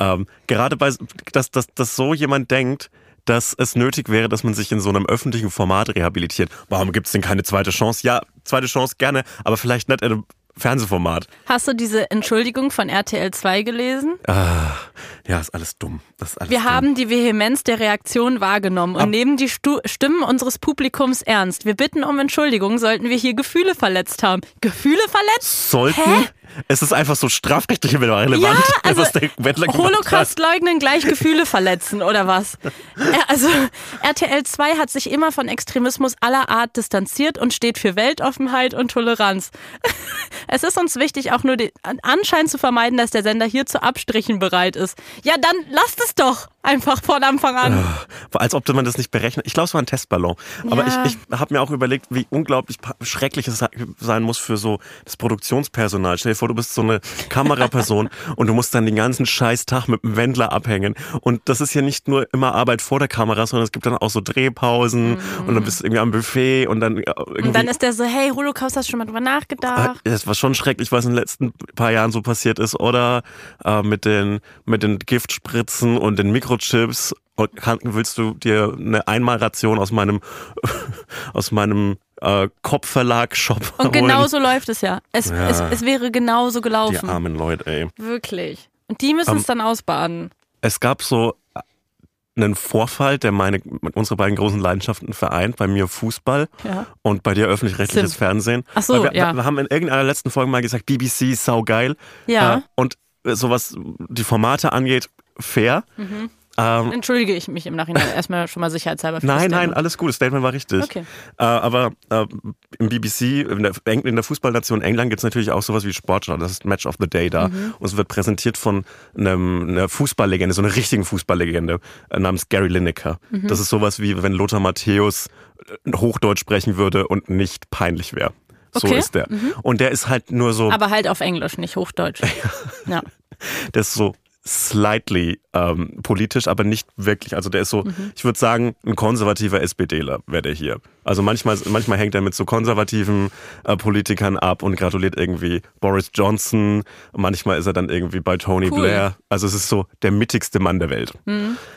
Ähm, gerade bei, dass, dass, dass so jemand denkt, dass es nötig wäre, dass man sich in so einem öffentlichen Format rehabilitiert. Warum gibt's denn keine zweite Chance? Ja, zweite Chance gerne, aber vielleicht nicht in einem Fernsehformat. Hast du diese Entschuldigung von RTL 2 gelesen? Ah, ja, ist alles dumm. Das ist alles Wir dumm. haben die Vehemenz der Reaktion wahrgenommen und nehmen die Stu Stimmen unseres Publikums ernst. Wir bitten um Entschuldigung, sollten wir hier Gefühle verletzt haben. Gefühle verletzt? Sollten? Hä? Es ist einfach so strafrechtlich relevant, Ja, also Holocaust leugnen gleich Gefühle verletzen oder was? Also RTL 2 hat sich immer von Extremismus aller Art distanziert und steht für Weltoffenheit und Toleranz. Es ist uns wichtig, auch nur den Anschein zu vermeiden, dass der Sender hier zu Abstrichen bereit ist. Ja, dann lasst es doch einfach von Anfang an. Als ob man das nicht berechnet. Ich glaube, es war ein Testballon. Aber Ja. ich, ich habe mir auch überlegt, wie unglaublich schrecklich es sein muss für so das Produktionspersonal. Stell dir vor, du bist so eine Kameraperson und du musst dann den ganzen scheiß Tag mit dem Wendler abhängen. Und das ist ja nicht nur immer Arbeit vor der Kamera, sondern es gibt dann auch so Drehpausen und dann bist du irgendwie am Buffet und dann äh, irgendwie... Mhm. Und dann ist der so, hey, Holocaust, hast du schon mal drüber nachgedacht? Das war schon schrecklich, was in den letzten paar Jahren so passiert ist, oder? Äh, mit, den, mit den Giftspritzen und den Mikrochips. Und willst du dir eine Einmalration aus meinem, aus meinem äh, Kopfverlag-Shop Und holen? genau so läuft es ja. Es, Ja. es, es wäre genauso Die gelaufen. armen Leute, ey. Wirklich. Und die müssen es dann ausbaden. Es gab so einen Vorfall, der meine, unsere beiden großen Leidenschaften vereint. Bei mir Fußball Ja. und bei dir öffentlich-rechtliches. Fernsehen. Ach so, wir, ja. wir haben in irgendeiner letzten Folge mal gesagt, BBC saugeil. Ja. Äh, und äh, so was die Formate angeht, fair. Mhm. Ähm, Entschuldige ich mich im Nachhinein erstmal schon mal sicherheitshalber. für nein, nein, alles gut. Das Statement war richtig. Okay. Äh, aber äh, im BBC, in der, in der Fußballnation England gibt es natürlich auch sowas wie Sportschau. Das ist Match of the Day da. Mhm. Und es wird präsentiert von einem, einer Fußballlegende, so einer richtigen Fußballlegende äh, namens Gary Lineker. Mhm. Das ist sowas wie, wenn Lothar Matthäus äh, Hochdeutsch sprechen würde und nicht peinlich wäre. So Okay. Mhm. ist der. Und der ist halt nur so, Aber halt auf Englisch, nicht Hochdeutsch. ja. der ist so slightly ähm, politisch, aber nicht wirklich. Also der ist so, Mhm. ich würde sagen, ein konservativer SPDler wäre der hier. Also manchmal, manchmal hängt er mit so konservativen äh, Politikern ab und gratuliert irgendwie Boris Johnson. Manchmal ist er dann irgendwie bei Tony Cool. Mhm. Blair. Also es ist so der mittigste Mann der Welt.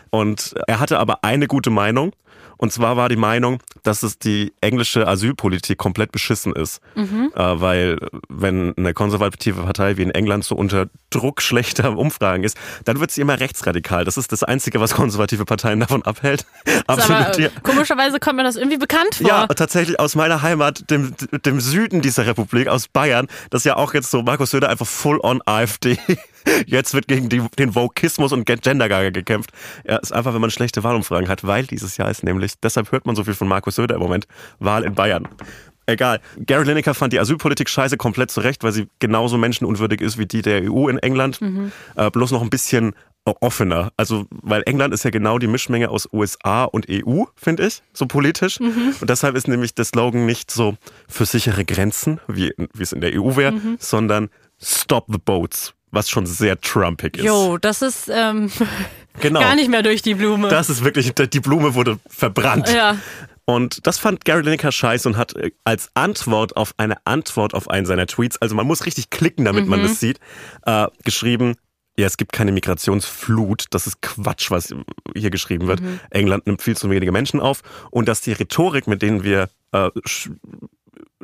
Und er hatte aber eine gute Meinung. Und zwar war die Meinung, dass es die englische Asylpolitik komplett beschissen ist. Mhm. Äh, weil wenn eine konservative Partei wie in England so unter Druck schlechter Umfragen ist, dann wird sie immer rechtsradikal. Das ist das Einzige, was konservative Parteien davon abhält. Absolut. Äh, komischerweise kommt mir das irgendwie bekannt vor. Ja, tatsächlich aus meiner Heimat, dem, dem Süden dieser Republik, aus Bayern, das ist ja auch jetzt so, Markus Söder einfach full on AfD. Jetzt wird gegen die, den Vokismus und Gendergaga gekämpft. Ja, ist einfach, wenn man schlechte Wahlumfragen hat, weil dieses Jahr ist nämlich, deshalb hört man so viel von Markus Söder im Moment, Wahl in Bayern. Egal. Gary Lineker fand die Asylpolitik scheiße komplett zurecht, weil sie genauso menschenunwürdig ist wie die der EU in England. Äh, bloß noch ein bisschen offener. Also, weil England ist ja genau die Mischmenge aus USA und EU, finde ich, so politisch. Und deshalb ist nämlich der Slogan nicht so für sichere Grenzen, wie, wie es in der EU wäre, sondern Stop the Boats, was schon sehr trumpig ist. Jo, das ist ähm, genau. gar nicht mehr durch die Blume. Das ist wirklich, die Blume wurde verbrannt. ja. Und das fand Gary Lineker scheiße und hat äh, als Antwort auf eine Antwort auf einen seiner Tweets, also man muss richtig klicken, damit man das sieht, äh, geschrieben, ja, es gibt keine Migrationsflut, das ist Quatsch, was hier geschrieben wird. England nimmt viel zu wenige Menschen auf und dass die Rhetorik, mit denen wir äh,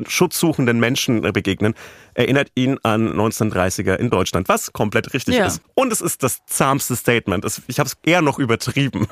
schutzsuchenden Menschen äh, begegnen, erinnert ihn an 1930er in Deutschland, was komplett richtig Ja. ist. Und es ist das zahmste Statement. Ich habe es eher noch übertrieben.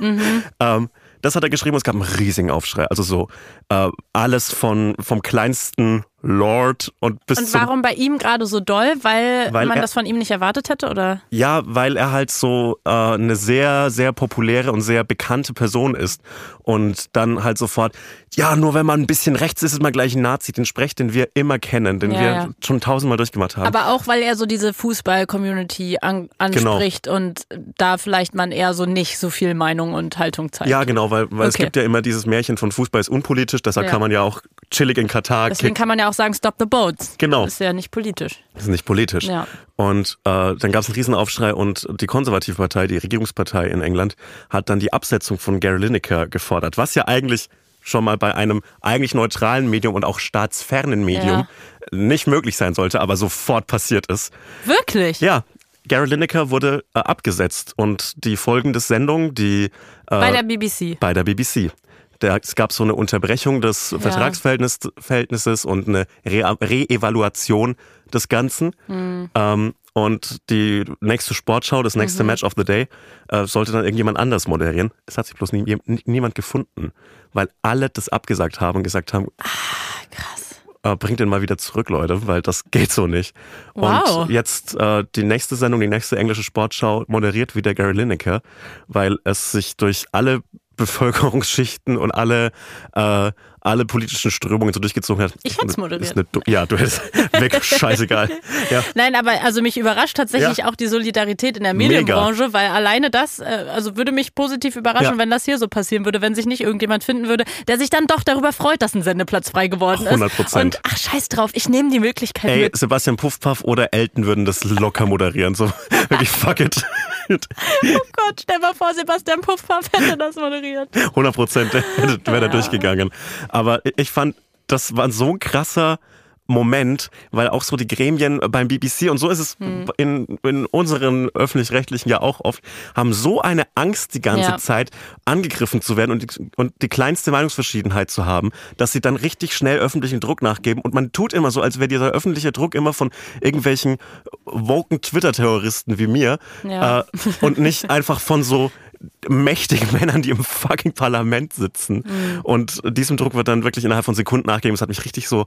Ähm, das hat er geschrieben und es gab einen riesigen Aufschrei. Also so äh, alles von vom kleinsten Lord und bis Und warum bei ihm gerade so doll? Weil, Weil man er- das von ihm nicht erwartet hätte, oder? Ja, weil er halt so äh, eine sehr, sehr populäre und sehr bekannte Person ist. Und dann halt sofort, ja, nur wenn man ein bisschen rechts ist, ist man gleich ein Nazi. Den Sprech, den wir immer kennen, den Ja, wir ja. schon tausendmal durchgemacht haben. Aber auch, weil er so diese Fußball-Community an, Genau. anspricht und da vielleicht man eher so nicht so viel Meinung und Haltung zeigt. ja, genau, weil, weil es Okay. gibt ja immer dieses Märchen von Fußball ist unpolitisch, deshalb Ja. kann man ja auch chillig in Katar Deswegen kann man ja auch sagen, stop the boats. Genau. Das ist ja nicht politisch. Das ist nicht politisch. Ja. Und äh, dann gab es einen Riesenaufschrei und die konservative Partei, die Regierungspartei in England, hat dann die Absetzung von Gary Lineker gefordert, was ja eigentlich schon mal bei einem eigentlich neutralen Medium und auch staatsfernen Medium nicht möglich sein sollte, aber sofort passiert ist. Wirklich? Ja, Gary Lineker wurde äh, abgesetzt und die folgende Sendung, die äh, Bei der BBC. bei der BBC. Der, es gab so eine Unterbrechung des Vertragsverhältnisses Verhältnisses und eine Re Re-Evaluation des Ganzen. Hm. Ähm, und die nächste Sportschau, das Mhm. nächste Match of the Day, äh, sollte dann irgendjemand anders moderieren. Es hat sich bloß nie, nie, niemand gefunden, weil alle das abgesagt haben und gesagt haben, Ah, Krass. äh, bringt den mal wieder zurück, Leute, weil das geht so nicht. Wow. Und jetzt äh, die nächste Sendung, die nächste englische Sportschau moderiert wieder Gary Lineker, weil es sich durch alle Bevölkerungsschichten und alle äh, alle politischen Strömungen so durchgezogen hat. Ich Ist eine- moderiert. ist ja, du hättest weg, scheißegal. Ja. Nein, aber also mich überrascht tatsächlich Ja. auch die Solidarität in der Mega. Medienbranche, weil alleine das, äh, also würde mich positiv überraschen, Ja. wenn das hier so passieren würde, wenn sich nicht irgendjemand finden würde, der sich dann doch darüber freut, dass ein Sendeplatz frei geworden ist. 100%. Und ach, scheiß drauf, ich nehme die Möglichkeit Ey, mit. Sebastian Puffpaff oder Elton würden das locker moderieren. So wirklich fuck it. Oh Gott, stell mal vor, Sebastian Puffpaff hätte das moderiert. 100 Prozent wäre da durchgegangen. Aber ich fand, das war so ein krasser Moment, weil auch so die Gremien beim BBC und so ist es Hm. in, in unseren öffentlich-rechtlichen ja auch oft, haben so eine Angst die ganze Ja. Zeit angegriffen zu werden und die, und die kleinste Meinungsverschiedenheit zu haben, dass sie dann richtig schnell öffentlichen Druck nachgeben und man tut immer so, als wäre dieser öffentliche Druck immer von irgendwelchen woken Twitter-Terroristen wie mir Ja. äh, und nicht einfach von so mächtigen Männern, die im fucking Parlament sitzen. Mhm. Und diesem Druck wird dann wirklich innerhalb von Sekunden nachgegeben. Es hat mich richtig so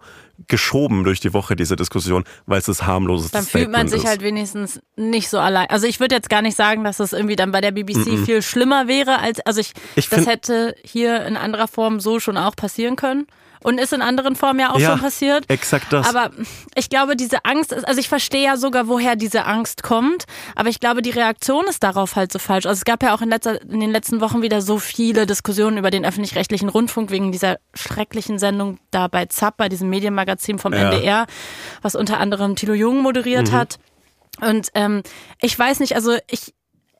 geschoben durch die Woche, diese Diskussion, weil es das harmloseste Dann fühlt man Statement sich ist. halt wenigstens nicht so allein. Also ich würde jetzt gar nicht sagen, dass es irgendwie dann bei der BBC viel schlimmer wäre, als also ich, Ich das hätte hier in anderer Form so schon auch passieren können. Und ist in anderen Formen ja auch Ja, schon passiert. exakt das. Aber ich glaube, diese Angst ist, also ich verstehe ja sogar, woher diese Angst kommt, aber ich glaube, die Reaktion ist darauf halt so falsch. Also es gab ja auch in, letzter, in den letzten Wochen wieder so viele Diskussionen über den öffentlich-rechtlichen Rundfunk wegen dieser schrecklichen Sendung da bei ZAP, bei diesem Medienmagazin vom Ja. NDR, was unter anderem Thilo Jung moderiert hat. Und ähm, ich weiß nicht, also ich,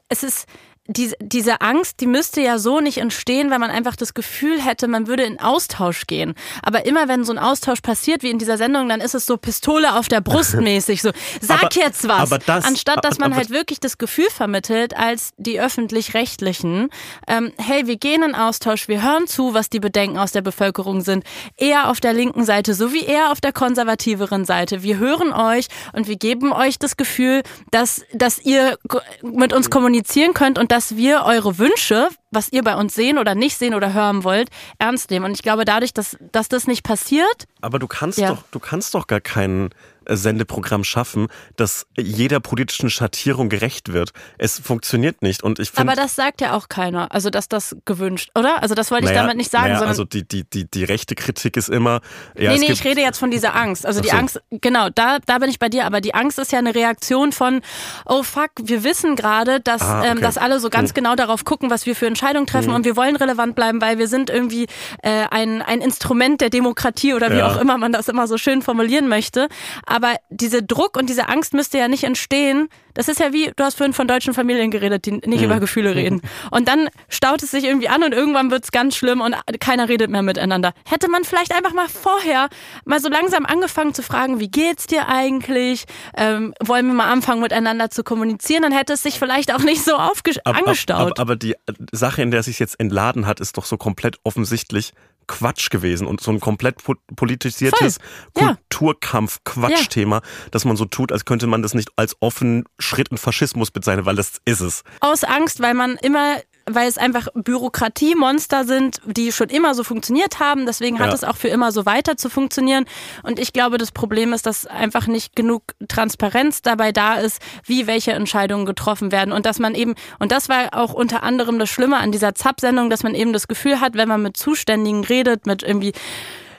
es ist diese, diese Angst, die müsste ja so nicht entstehen, wenn man einfach das Gefühl hätte, man würde in Austausch gehen. Aber immer wenn so ein Austausch passiert, wie in dieser Sendung, dann ist es so Pistole auf der Brust mäßig. So, sag Aber- jetzt was. aber das- Anstatt dass man aber- halt wirklich das Gefühl vermittelt, als die öffentlich-rechtlichen, ähm, hey, wir gehen in Austausch, wir hören zu, was die Bedenken aus der Bevölkerung sind. Eher auf der linken Seite, sowie eher auf der konservativeren Seite. Wir hören euch und wir geben euch das Gefühl, dass, dass ihr mit uns kommunizieren könnt und dass wir eure Wünsche, was ihr bei uns sehen oder nicht sehen oder hören wollt, ernst nehmen. Und ich glaube, dadurch, dass, dass das nicht passiert, Aber du kannst Ja. doch, du kannst doch gar kein äh, Sendeprogramm schaffen, das jeder politischen Schattierung gerecht wird. Es funktioniert nicht. Und ich finde. aber das sagt ja auch keiner. Also, dass das gewünscht, oder? Also, das wollte ich damit nicht sagen, naja, also die, die, die, die rechte Kritik ist immer. Ja, nee, nee, ich rede jetzt von dieser Angst. Also die so. Angst, genau, da, da bin ich bei dir. Aber die Angst ist ja eine Reaktion von, oh fuck, wir wissen gerade, dass, Ah, okay. ähm, dass alle so ganz genau darauf gucken, was wir für Entscheidungen treffen Mhm. und wir wollen relevant bleiben, weil wir sind irgendwie äh, ein, ein Instrument der Demokratie oder wie Ja. auch immer man das immer so schön formulieren möchte. Aber diese Druck und diese Angst müsste ja nicht entstehen. Das ist ja wie, du hast vorhin von deutschen Familien geredet, die Mhm. nicht über Gefühle reden. Und dann staut es sich irgendwie an und irgendwann wird's ganz schlimm und keiner redet mehr miteinander. Hätte man vielleicht einfach mal vorher mal so langsam angefangen zu fragen, wie geht's dir eigentlich? Ähm, wollen wir mal anfangen, miteinander zu kommunizieren? Dann hätte es sich vielleicht auch nicht so aufge Ab- ab- angestaut. Aber, aber die Sache, in der es sich jetzt entladen hat, ist doch so komplett offensichtlich Quatsch gewesen und so ein komplett po- politisiertes. Ja. Kulturkampf-Quatschthema, dass man so tut, als könnte man das nicht als offenen Schritt in Faschismus bezeichnen, weil das ist es. Aus Angst, weil man immer weil es einfach Bürokratiemonster sind, die schon immer so funktioniert haben. Deswegen hat Ja. es auch für immer so weiter zu funktionieren. Und ich glaube, das Problem ist, dass einfach nicht genug Transparenz dabei da ist, wie welche Entscheidungen getroffen werden. Und dass man eben, und das war auch unter anderem das Schlimme an dieser ZAP-Sendung, dass man eben das Gefühl hat, wenn man mit Zuständigen redet, mit irgendwie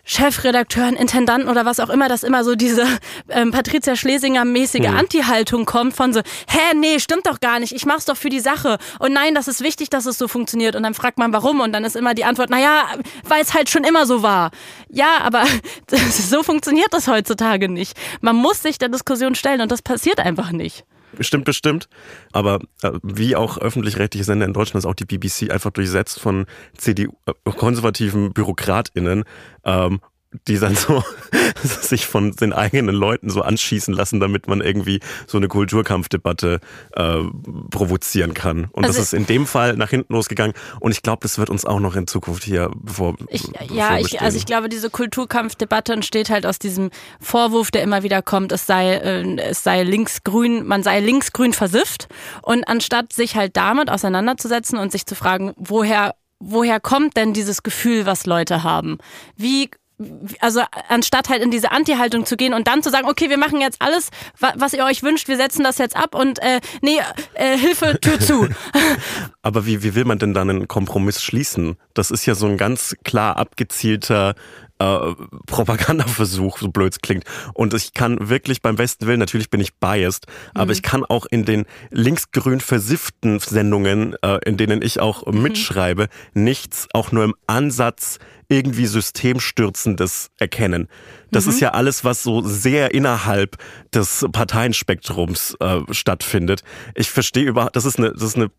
Chefredakteuren, Intendanten oder was auch immer, dass immer so diese ähm, Patricia Schlesinger-mäßige Anti-Haltung kommt von so, hä, nee, stimmt doch gar nicht, ich mach's doch für die Sache. Und nein, das ist wichtig, dass es so funktioniert. Und dann fragt man, warum? Und dann ist immer die Antwort, naja, weil es halt schon immer so war. Ja, aber so funktioniert das heutzutage nicht. Man muss sich der Diskussion stellen und das passiert einfach nicht. Stimmt bestimmt. Aber äh, wie auch öffentlich-rechtliche Sender in Deutschland ist auch die BBC einfach durchsetzt von CDU-konservativen BürokratInnen, ähm, die dann so sich von den eigenen Leuten so anschießen lassen, damit man irgendwie so eine Kulturkampfdebatte äh, provozieren kann. Und Also das ist in dem Fall nach hinten losgegangen. Und ich glaube, das wird uns auch noch in Zukunft hier bevor. Ich, ja, ich, also ich glaube, diese Kulturkampfdebatte entsteht halt aus diesem Vorwurf, der immer wieder kommt, es sei, äh, es sei linksgrün, man sei linksgrün versifft. Und anstatt sich halt damit auseinanderzusetzen und sich zu fragen, woher, woher kommt denn dieses Gefühl, was Leute haben? Wie also anstatt halt in diese Anti-Haltung zu gehen und dann zu sagen, okay, wir machen jetzt alles, wa- was ihr euch wünscht, wir setzen das jetzt ab und äh, nee, äh, Hilfe, Tür zu. Aber wie, wie will man denn dann einen Kompromiss schließen? Das ist ja so ein ganz klar abgezielter äh, Propagandaversuch, so blöd es klingt. Und ich kann wirklich beim besten Willen, natürlich bin ich biased, aber ich kann auch in den linksgrün versifften Sendungen, äh, in denen ich auch mitschreibe, nichts auch nur im Ansatz irgendwie Systemstürzendes erkennen. Das ist ja alles, was so sehr innerhalb des Parteienspektrums äh, stattfindet. Ich verstehe überhaupt, das ist eine, das ist eine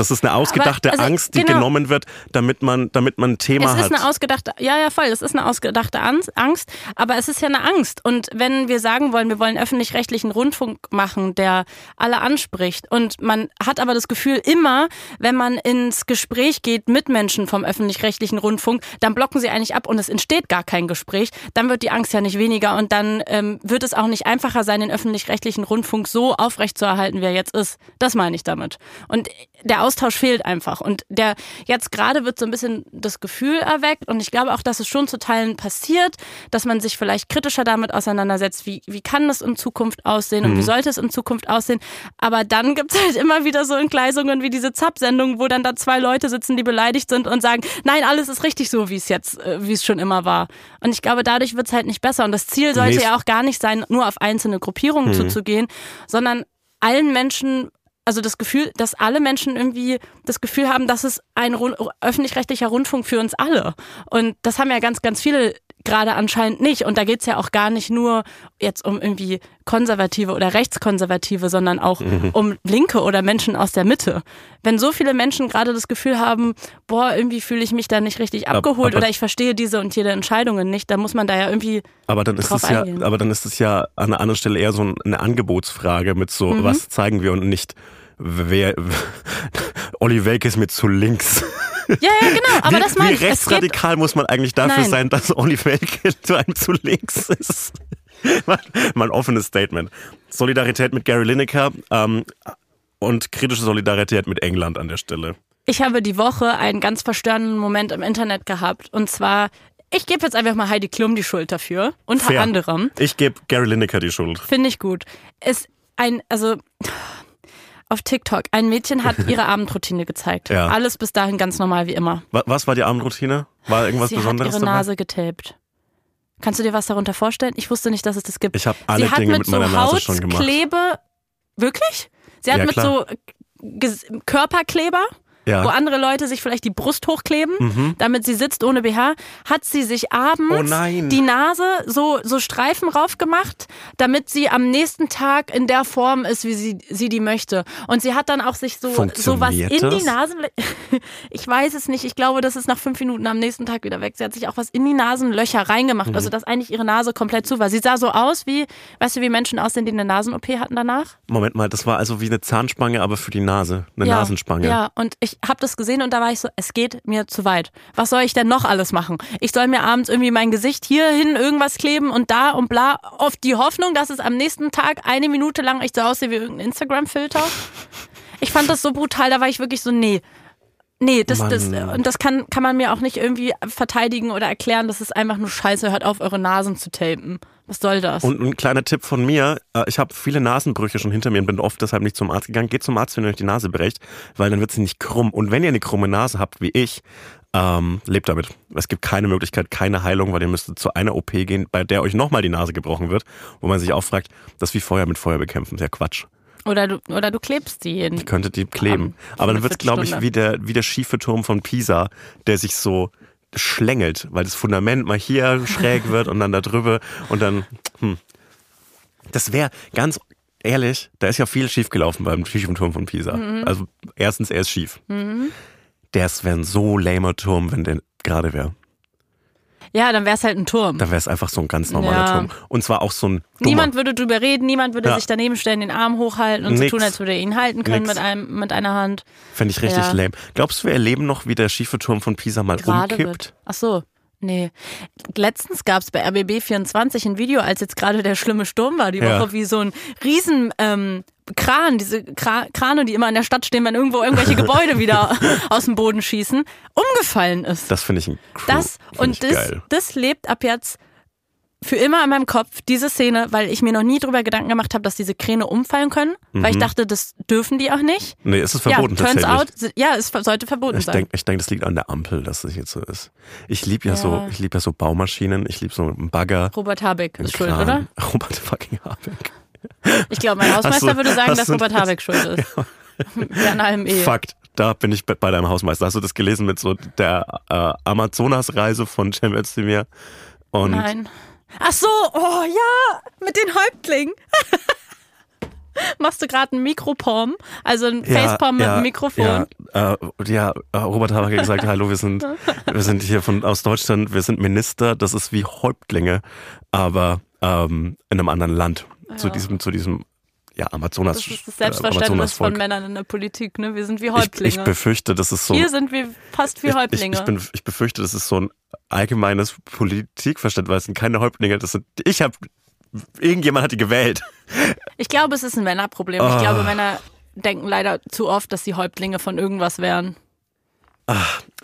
das ist eine ausgedachte also, Angst, die genau. genommen wird, damit man, damit man ein Thema Es ist hat. eine ausgedachte, ja, ja, voll, es ist eine ausgedachte An- Angst, aber es ist ja eine Angst. Und wenn wir sagen wollen, wir wollen öffentlich-rechtlichen Rundfunk machen, der alle anspricht, und man hat aber das Gefühl, immer, wenn man ins Gespräch geht mit Menschen vom öffentlich-rechtlichen Rundfunk, dann blocken sie eigentlich ab und es entsteht gar kein Gespräch, dann wird die Angst ja nicht weniger und dann ähm, wird es auch nicht einfacher sein, den öffentlich-rechtlichen Rundfunk so aufrechtzuerhalten, wie er jetzt ist. Das meine ich damit. Und der Austausch fehlt einfach. Und der jetzt gerade wird so ein bisschen das Gefühl erweckt. Und ich glaube auch, dass es schon zu Teilen passiert, dass man sich vielleicht kritischer damit auseinandersetzt, wie, wie kann das in Zukunft aussehen und wie sollte es in Zukunft aussehen. Aber dann gibt es halt immer wieder so Entgleisungen wie diese Zap-Sendung, wo dann da zwei Leute sitzen, die beleidigt sind und sagen, nein, alles ist richtig so, wie es jetzt, äh, wie es schon immer war. Und ich glaube, dadurch wird es halt nicht besser. Und das Ziel sollte Nee, ja auch gar nicht sein, nur auf einzelne Gruppierungen zuzugehen, sondern allen Menschen also das Gefühl, dass alle Menschen irgendwie das Gefühl haben, dass es ein öffentlich-rechtlicher Rundfunk für uns alle. Und das haben ja ganz, ganz viele gerade anscheinend nicht. Und da geht's ja auch gar nicht nur jetzt um irgendwie Konservative oder Rechtskonservative, sondern auch um Linke oder Menschen aus der Mitte. Wenn so viele Menschen gerade das Gefühl haben, boah, irgendwie fühle ich mich da nicht richtig Ab- abgeholt aber- oder ich verstehe diese und jede Entscheidungen nicht, dann muss man da ja irgendwie Aber dann ist es ja, eingehen. aber dann ist es ja an einer anderen Stelle eher so eine Angebotsfrage mit so, Mhm. was zeigen wir und nicht, wer, Olli Welke ist mir zu links. Ja, ja, genau, aber wie, das meine wie ich. Geht, rechtsradikal muss man eigentlich dafür Nein. sein, dass Welke zu einem zu links ist? mal, mal ein offenes Statement. Solidarität mit Gary Lineker ähm, und kritische Solidarität mit England an der Stelle. Ich habe die Woche einen ganz verstörenden Moment im Internet gehabt. Und zwar, ich gebe jetzt einfach mal Heidi Klum die Schuld dafür. Unter Fair. anderem. Ich gebe Gary Lineker die Schuld. Finde ich gut. Ist ein, also auf TikTok, ein Mädchen hat ihre Abendroutine gezeigt. Ja. Alles bis dahin ganz normal wie immer. Wa- Was war die Abendroutine? War irgendwas Sie Besonderes hat ihre dabei? Nase getaped. Kannst du dir was darunter vorstellen? Ich wusste nicht, dass es das gibt. Ich habe alle Sie hat Dinge mit mit so meiner Nase schon gemacht. Hautklebe. Wirklich? Sie hat Ja, mit klar. so Ges- Körperkleber Ja. wo andere Leute sich vielleicht die Brust hochkleben, Mhm. damit sie sitzt ohne BH, hat sie sich abends Oh die Nase so, so Streifen rauf gemacht, damit sie am nächsten Tag in der Form ist, wie sie, sie die möchte. Und sie hat dann auch sich so, so was in die? Nasenlöcher. Ich weiß es nicht. Ich glaube, das ist nach fünf Minuten am nächsten Tag wieder weg. Sie hat sich auch was in die Nasenlöcher reingemacht, Mhm. also dass eigentlich ihre Nase komplett zu war. Sie sah so aus wie, weißt du, wie Menschen aussehen, die eine Nasen-OP hatten danach? Moment mal, das war also wie eine Zahnspange, aber für die Nase. Eine ja, Nasenspange. Ja, und ich habe das gesehen und da war ich so, es geht mir zu weit. Was soll ich denn noch alles machen? Ich soll mir abends irgendwie mein Gesicht hierhin irgendwas kleben und da und bla, auf die Hoffnung, dass es am nächsten Tag eine Minute lang echt so aussehe wie irgendein Instagram-Filter. Ich fand das so brutal, da war ich wirklich so, nee, Nee, das, Mann. das, und das kann, kann man mir auch nicht irgendwie verteidigen oder erklären. Das ist einfach nur scheiße. Hört auf, eure Nasen zu tapen. Was soll das? Und ein kleiner Tipp von mir, äh, ich habe viele Nasenbrüche schon hinter mir und bin oft deshalb nicht zum Arzt gegangen. Geht zum Arzt, wenn ihr euch die Nase brecht, weil dann wird sie nicht krumm. Und wenn ihr eine krumme Nase habt, wie ich, ähm, lebt damit. Es gibt keine Möglichkeit, keine Heilung, weil ihr müsstet zu einer OP gehen, bei der euch nochmal die Nase gebrochen wird, wo man sich auch fragt, das ist wie Feuer mit Feuer bekämpfen. Sehr Quatsch. Oder, du, oder du klebst sie jeden. Ihr könntet die kleben. für Aber dann wird es, glaube ich, wie der, wie der schiefe Turm von Pisa, der sich so schlängelt, weil das Fundament mal hier schräg wird und dann da drüber und dann, hm. Das wäre ganz ehrlich, da ist ja viel schief gelaufen beim schiefen Turm von Pisa. Mhm. Also erstens, er ist schief. Das wäre ein so lamer Turm, wenn der gerade wäre. Ja, dann wär's halt ein Turm. Dann wäre es einfach so ein ganz normaler Ja. Turm. Und zwar auch so ein dummer. Niemand würde drüber reden, niemand würde Ja. sich daneben stellen, den Arm hochhalten und Nix. so tun, als würde er ihn halten können Nix. mit, einem, mit einer Hand. Fände ich richtig Ja. lame. Glaubst du, wir erleben noch, wie der schiefe Turm von Pisa mal Gerade umkippt? wird. Ach so. Nee. Letztens gab's bei RBB24 ein Video, als jetzt gerade der schlimme Sturm war, die Ja. Woche, wie so ein riesen ähm, Kran, diese Kra Krane, die immer in der Stadt stehen, wenn irgendwo irgendwelche Gebäude wieder aus dem Boden schießen, umgefallen ist. Das finde ich ein Crew. Das und das, geil. das lebt ab jetzt für immer in meinem Kopf, diese Szene, weil ich mir noch nie drüber Gedanken gemacht habe, dass diese Kräne umfallen können, weil ich dachte, das dürfen die auch nicht. Nee, es ist Mhm. verboten ja, turns tatsächlich. out, ja, es sollte verboten Ich sein. denke, ich denk, das liegt an der Ampel, dass das jetzt so ist. Ich liebe ja, so, Ja. ich liebe ja so Baumaschinen, ich liebe so einen Bagger. Robert Habeck ist schuld, oder? Robert fucking Habeck. Ich glaube, mein Hausmeister du- würde sagen, dass Robert das- Habeck schuld ist. Ja, an allem eh. Fakt. Da bin ich bei bei deinem Hausmeister. Hast du das gelesen mit so der äh, Amazonas-Reise von Cem Özdemir? Und Nein. Ach so, oh ja, mit den Häuptlingen. Machst du gerade einen Mikropalm, also ein Facepalm mit einem Mikrofon? Ja, äh, ja Robert Habeck hat gesagt, hallo, wir sind, wir sind hier von aus Deutschland, wir sind Minister, das ist wie Häuptlinge, aber ähm, in einem anderen Land. Zu Ja. diesem, zu diesem ja, Amazonas. Das ist das äh, Selbstverständnis von. Männern in der Politik, ne? Wir sind wie Ich, Häuptlinge. ich befürchte, das ist so. Hier sind wir fast wie ich, Häuptlinge. Ich, ich, bin, ich befürchte, das ist so ein allgemeines Politikverständnis, weil es sind keine Häuptlinge, das sind, ich habe, irgendjemand hat die gewählt. Ich glaube, es ist ein Männerproblem. Ich Ah. glaube, Männer denken leider zu oft, dass sie Häuptlinge von irgendwas wären.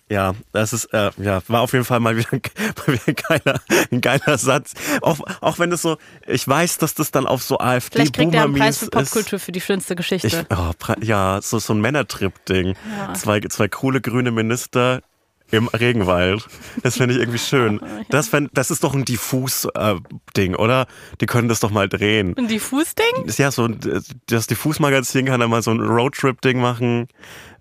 Ja, das ist, äh, ja, war auf jeden Fall mal wieder, mal wieder ein, geiler, ein geiler Satz. Auch, auch wenn es so, ich weiß, dass das dann auf so afd Vielleicht kriegt er einen Preis für ist. Popkultur für die schönste Geschichte. Ich, oh, ja, so, so ein Männertrip-Ding. Zwei, zwei coole grüne Minister im Regenwald. Das fände ich irgendwie schön. Das, fänd, das ist doch ein Diffus-Ding, oder? Die können das doch mal drehen. Ein Diffus-Ding? Ja, so ein- das Diffus-Magazin kann da mal so ein Roadtrip-Ding machen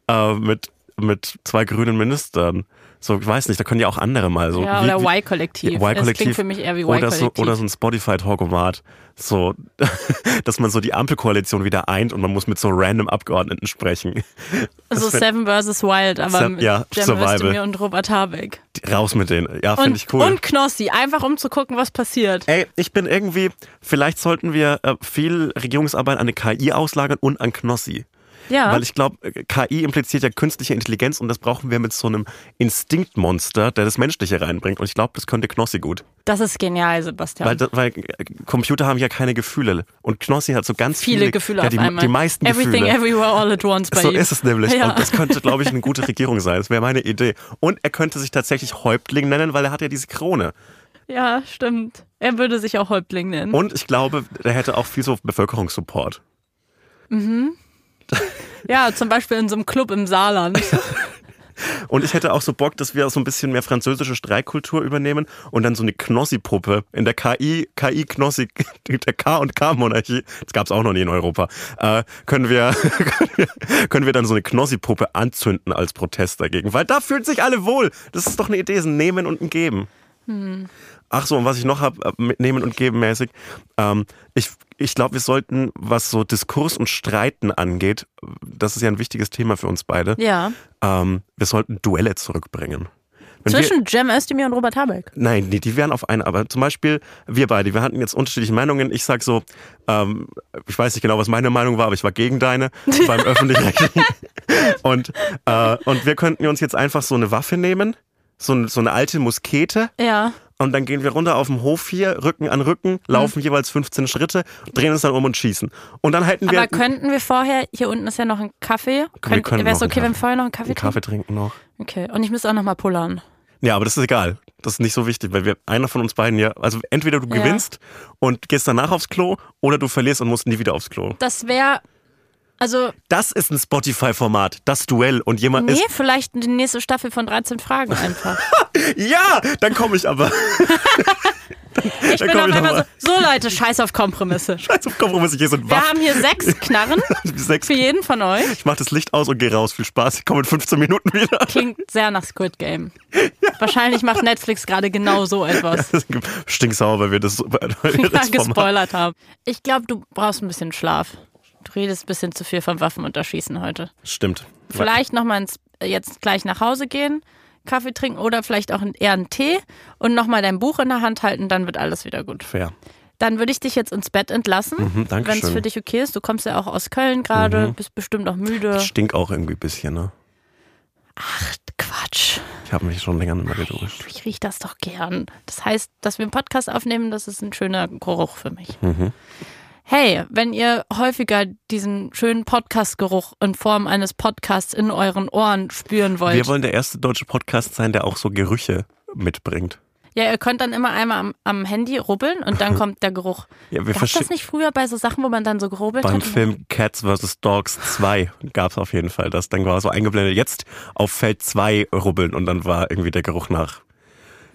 äh, mit, mit zwei grünen Ministern. So, ich weiß nicht, da können ja auch andere mal so. Ja, oder Y-Kollektiv. Das Y-Kollektiv. klingt für mich eher wie oder so, Y-Kollektiv. oder so ein Spotify-Talkomat. So, dass man so die Ampelkoalition wieder eint und man muss mit so random Abgeordneten sprechen. So fänd- Seven vs. Wild, aber Seven- mit ja, Cem Survival. Und Robert Habeck. Raus mit denen. Ja, finde ich cool. und Knossi, einfach um zu gucken, was passiert. Ey, ich bin irgendwie, vielleicht sollten wir äh, viel Regierungsarbeit an eine KI auslagern und an Knossi. Ja. Weil ich glaube, KI impliziert ja künstliche Intelligenz und das brauchen wir mit so einem Instinktmonster, der das Menschliche reinbringt. Und ich glaube, das könnte Knossi gut. Das ist genial, Sebastian. Weil, weil äh, Computer haben ja keine Gefühle. Und Knossi hat so ganz Viele viele, Gefühle ja, auf die, einmal. die meisten Everything, Gefühle. everywhere, all at once bei so ihm. ist es nämlich. Ja. Und das könnte, glaube ich, eine gute Regierung sein. Das wäre meine Idee. Und er könnte sich tatsächlich Häuptling nennen, weil er hat ja diese Krone. Ja, stimmt. Er würde sich auch Häuptling nennen. Und ich glaube, er hätte auch viel so Bevölkerungssupport. ja, zum Beispiel in so einem Club im Saarland. Und ich hätte auch so Bock, dass wir so ein bisschen mehr französische Streikkultur übernehmen und dann so eine Knossi-Puppe in der KI, KI-Knossi, der K- und K-Monarchie, das gab es auch noch nie in Europa, äh, können, wir, können, wir, können wir dann so eine Knossi-Puppe anzünden als Protest dagegen. Weil da fühlen sich alle wohl. Das ist doch eine Idee, ist ein Nehmen und ein Geben. Ach so, und was ich noch habe, mit Nehmen und Geben mäßig, ähm, ich, ich glaube, wir sollten, was so Diskurs und Streiten angeht, das ist ja ein wichtiges Thema für uns beide, ja. ähm, wir sollten Duelle zurückbringen. Wenn wir, Zwischen Cem Özdemir und Robert Habeck. nein, nee, die wären auf einer, aber zum Beispiel wir beide, wir hatten jetzt unterschiedliche Meinungen. Ich sag so, ähm, ich weiß nicht genau, was meine Meinung war, aber ich war gegen deine beim öffentlich-rechtlichen. Und, äh, und wir könnten uns jetzt einfach so eine Waffe nehmen, so, ein- so eine alte Muskete Ja. Und dann gehen wir runter auf dem Hof hier, Rücken an Rücken, laufen jeweils 15 Schritte, drehen uns dann um und schießen. Und dann halten wir. Aber könnten wir vorher, hier unten ist ja noch ein Kaffee. Wir können Wäre es okay, wenn wir vorher noch einen Kaffee einen Kaffee trinken noch. trinken? Okay. Und ich muss auch noch mal pullern. Ja, aber das ist egal. Das ist nicht so wichtig, weil wir einer von uns beiden ja, also entweder du Ja. gewinnst und gehst danach aufs Klo oder du verlierst und musst nie wieder aufs Klo. Das wäre, also, Das ist ein Spotify-Format, das Duell und jemand nee, ist. vielleicht die nächste Staffel von 13 Fragen einfach. Ja, dann komme ich aber. Ich Dann bin auf einmal noch so, so Leute, scheiß auf Kompromisse. Scheiß auf Kompromisse, hier sind Wir Waffen. haben hier sechs Knarren Sechs. für jeden von euch. Ich mach das Licht aus und gehe raus. Viel Spaß. Ich komme in 15 Minuten wieder. Klingt sehr nach Squid Game. Wahrscheinlich macht Netflix gerade genau so etwas. Ist Stinksauer, weil wir das, weil wir Ja, das gespoilert haben. Ich glaube, du brauchst ein bisschen Schlaf. Du redest ein bisschen zu viel vom Waffen und Erschießen heute. Stimmt. Vielleicht nochmal ins, äh, jetzt gleich nach Hause gehen, Kaffee trinken oder vielleicht auch eher einen Tee und nochmal dein Buch in der Hand halten, dann wird alles wieder gut. Fair. Dann würde ich dich jetzt ins Bett entlassen, Mhm, wenn es für dich okay ist. Du kommst ja auch aus Köln gerade, bist bestimmt auch müde. Ich stink auch irgendwie ein bisschen, ne? Quatsch. Ich habe mich schon länger nicht mehr geduscht. Ich riech das doch gern. Das heißt, dass wir einen Podcast aufnehmen, das ist ein schöner Geruch für mich. Mhm. Hey, wenn ihr häufiger diesen schönen Podcast-Geruch in Form eines Podcasts in euren Ohren spüren wollt, Wir wollen der erste deutsche Podcast sein, der auch so Gerüche mitbringt. ja, ihr könnt dann immer einmal am, am Handy rubbeln und dann kommt der Geruch. Ja, wir Gab das nicht früher bei so Sachen, wo man dann so gerubbelt Beim hat? Film Cats vs. Dogs 2 gab es auf jeden Fall das. Dann war so eingeblendet, jetzt auf Feld 2 rubbeln und dann war irgendwie der Geruch nach.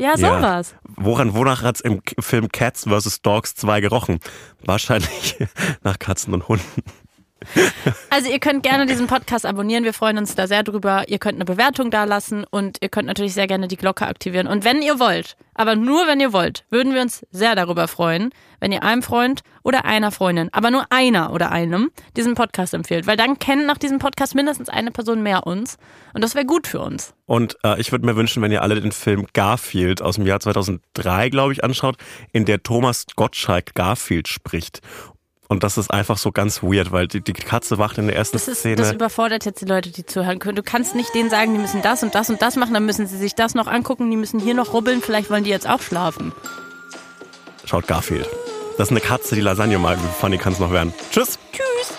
Ja, Ja. sowas. Woran, wonach hat's im K- Film Cats vs. Dogs 2 gerochen? Wahrscheinlich nach Katzen und Hunden. Also ihr könnt gerne diesen Podcast abonnieren, wir freuen uns da sehr drüber. Ihr könnt eine Bewertung da lassen und ihr könnt natürlich sehr gerne die Glocke aktivieren. Und wenn ihr wollt, aber nur wenn ihr wollt, würden wir uns sehr darüber freuen, wenn ihr einem Freund oder einer Freundin, aber nur einer oder einem, diesen Podcast empfiehlt. Weil dann kennen nach diesem Podcast mindestens eine Person mehr uns. Und das wäre gut für uns. Und äh, ich würde mir wünschen, wenn ihr alle den Film Garfield aus dem Jahr 2003, glaube ich, anschaut, in der Thomas Gottschalk Garfield spricht. Und das ist einfach so ganz weird, weil die, die Katze wacht in der ersten Das, ist, Szene. das überfordert jetzt die Leute, die zuhören können. Du kannst nicht denen sagen, die müssen das und das und das machen, dann müssen sie sich das noch angucken, die müssen hier noch rubbeln, vielleicht wollen die jetzt auch schlafen. Schaut Garfield. Das ist eine Katze, die Lasagne mag. Wie funny kann es noch werden? Tschüss. Tschüss.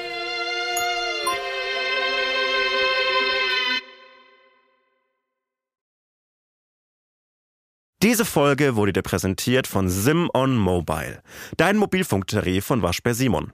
Diese Folge wurde dir präsentiert von Sim on Mobile, dein Mobilfunktarif von Waschbär Simon.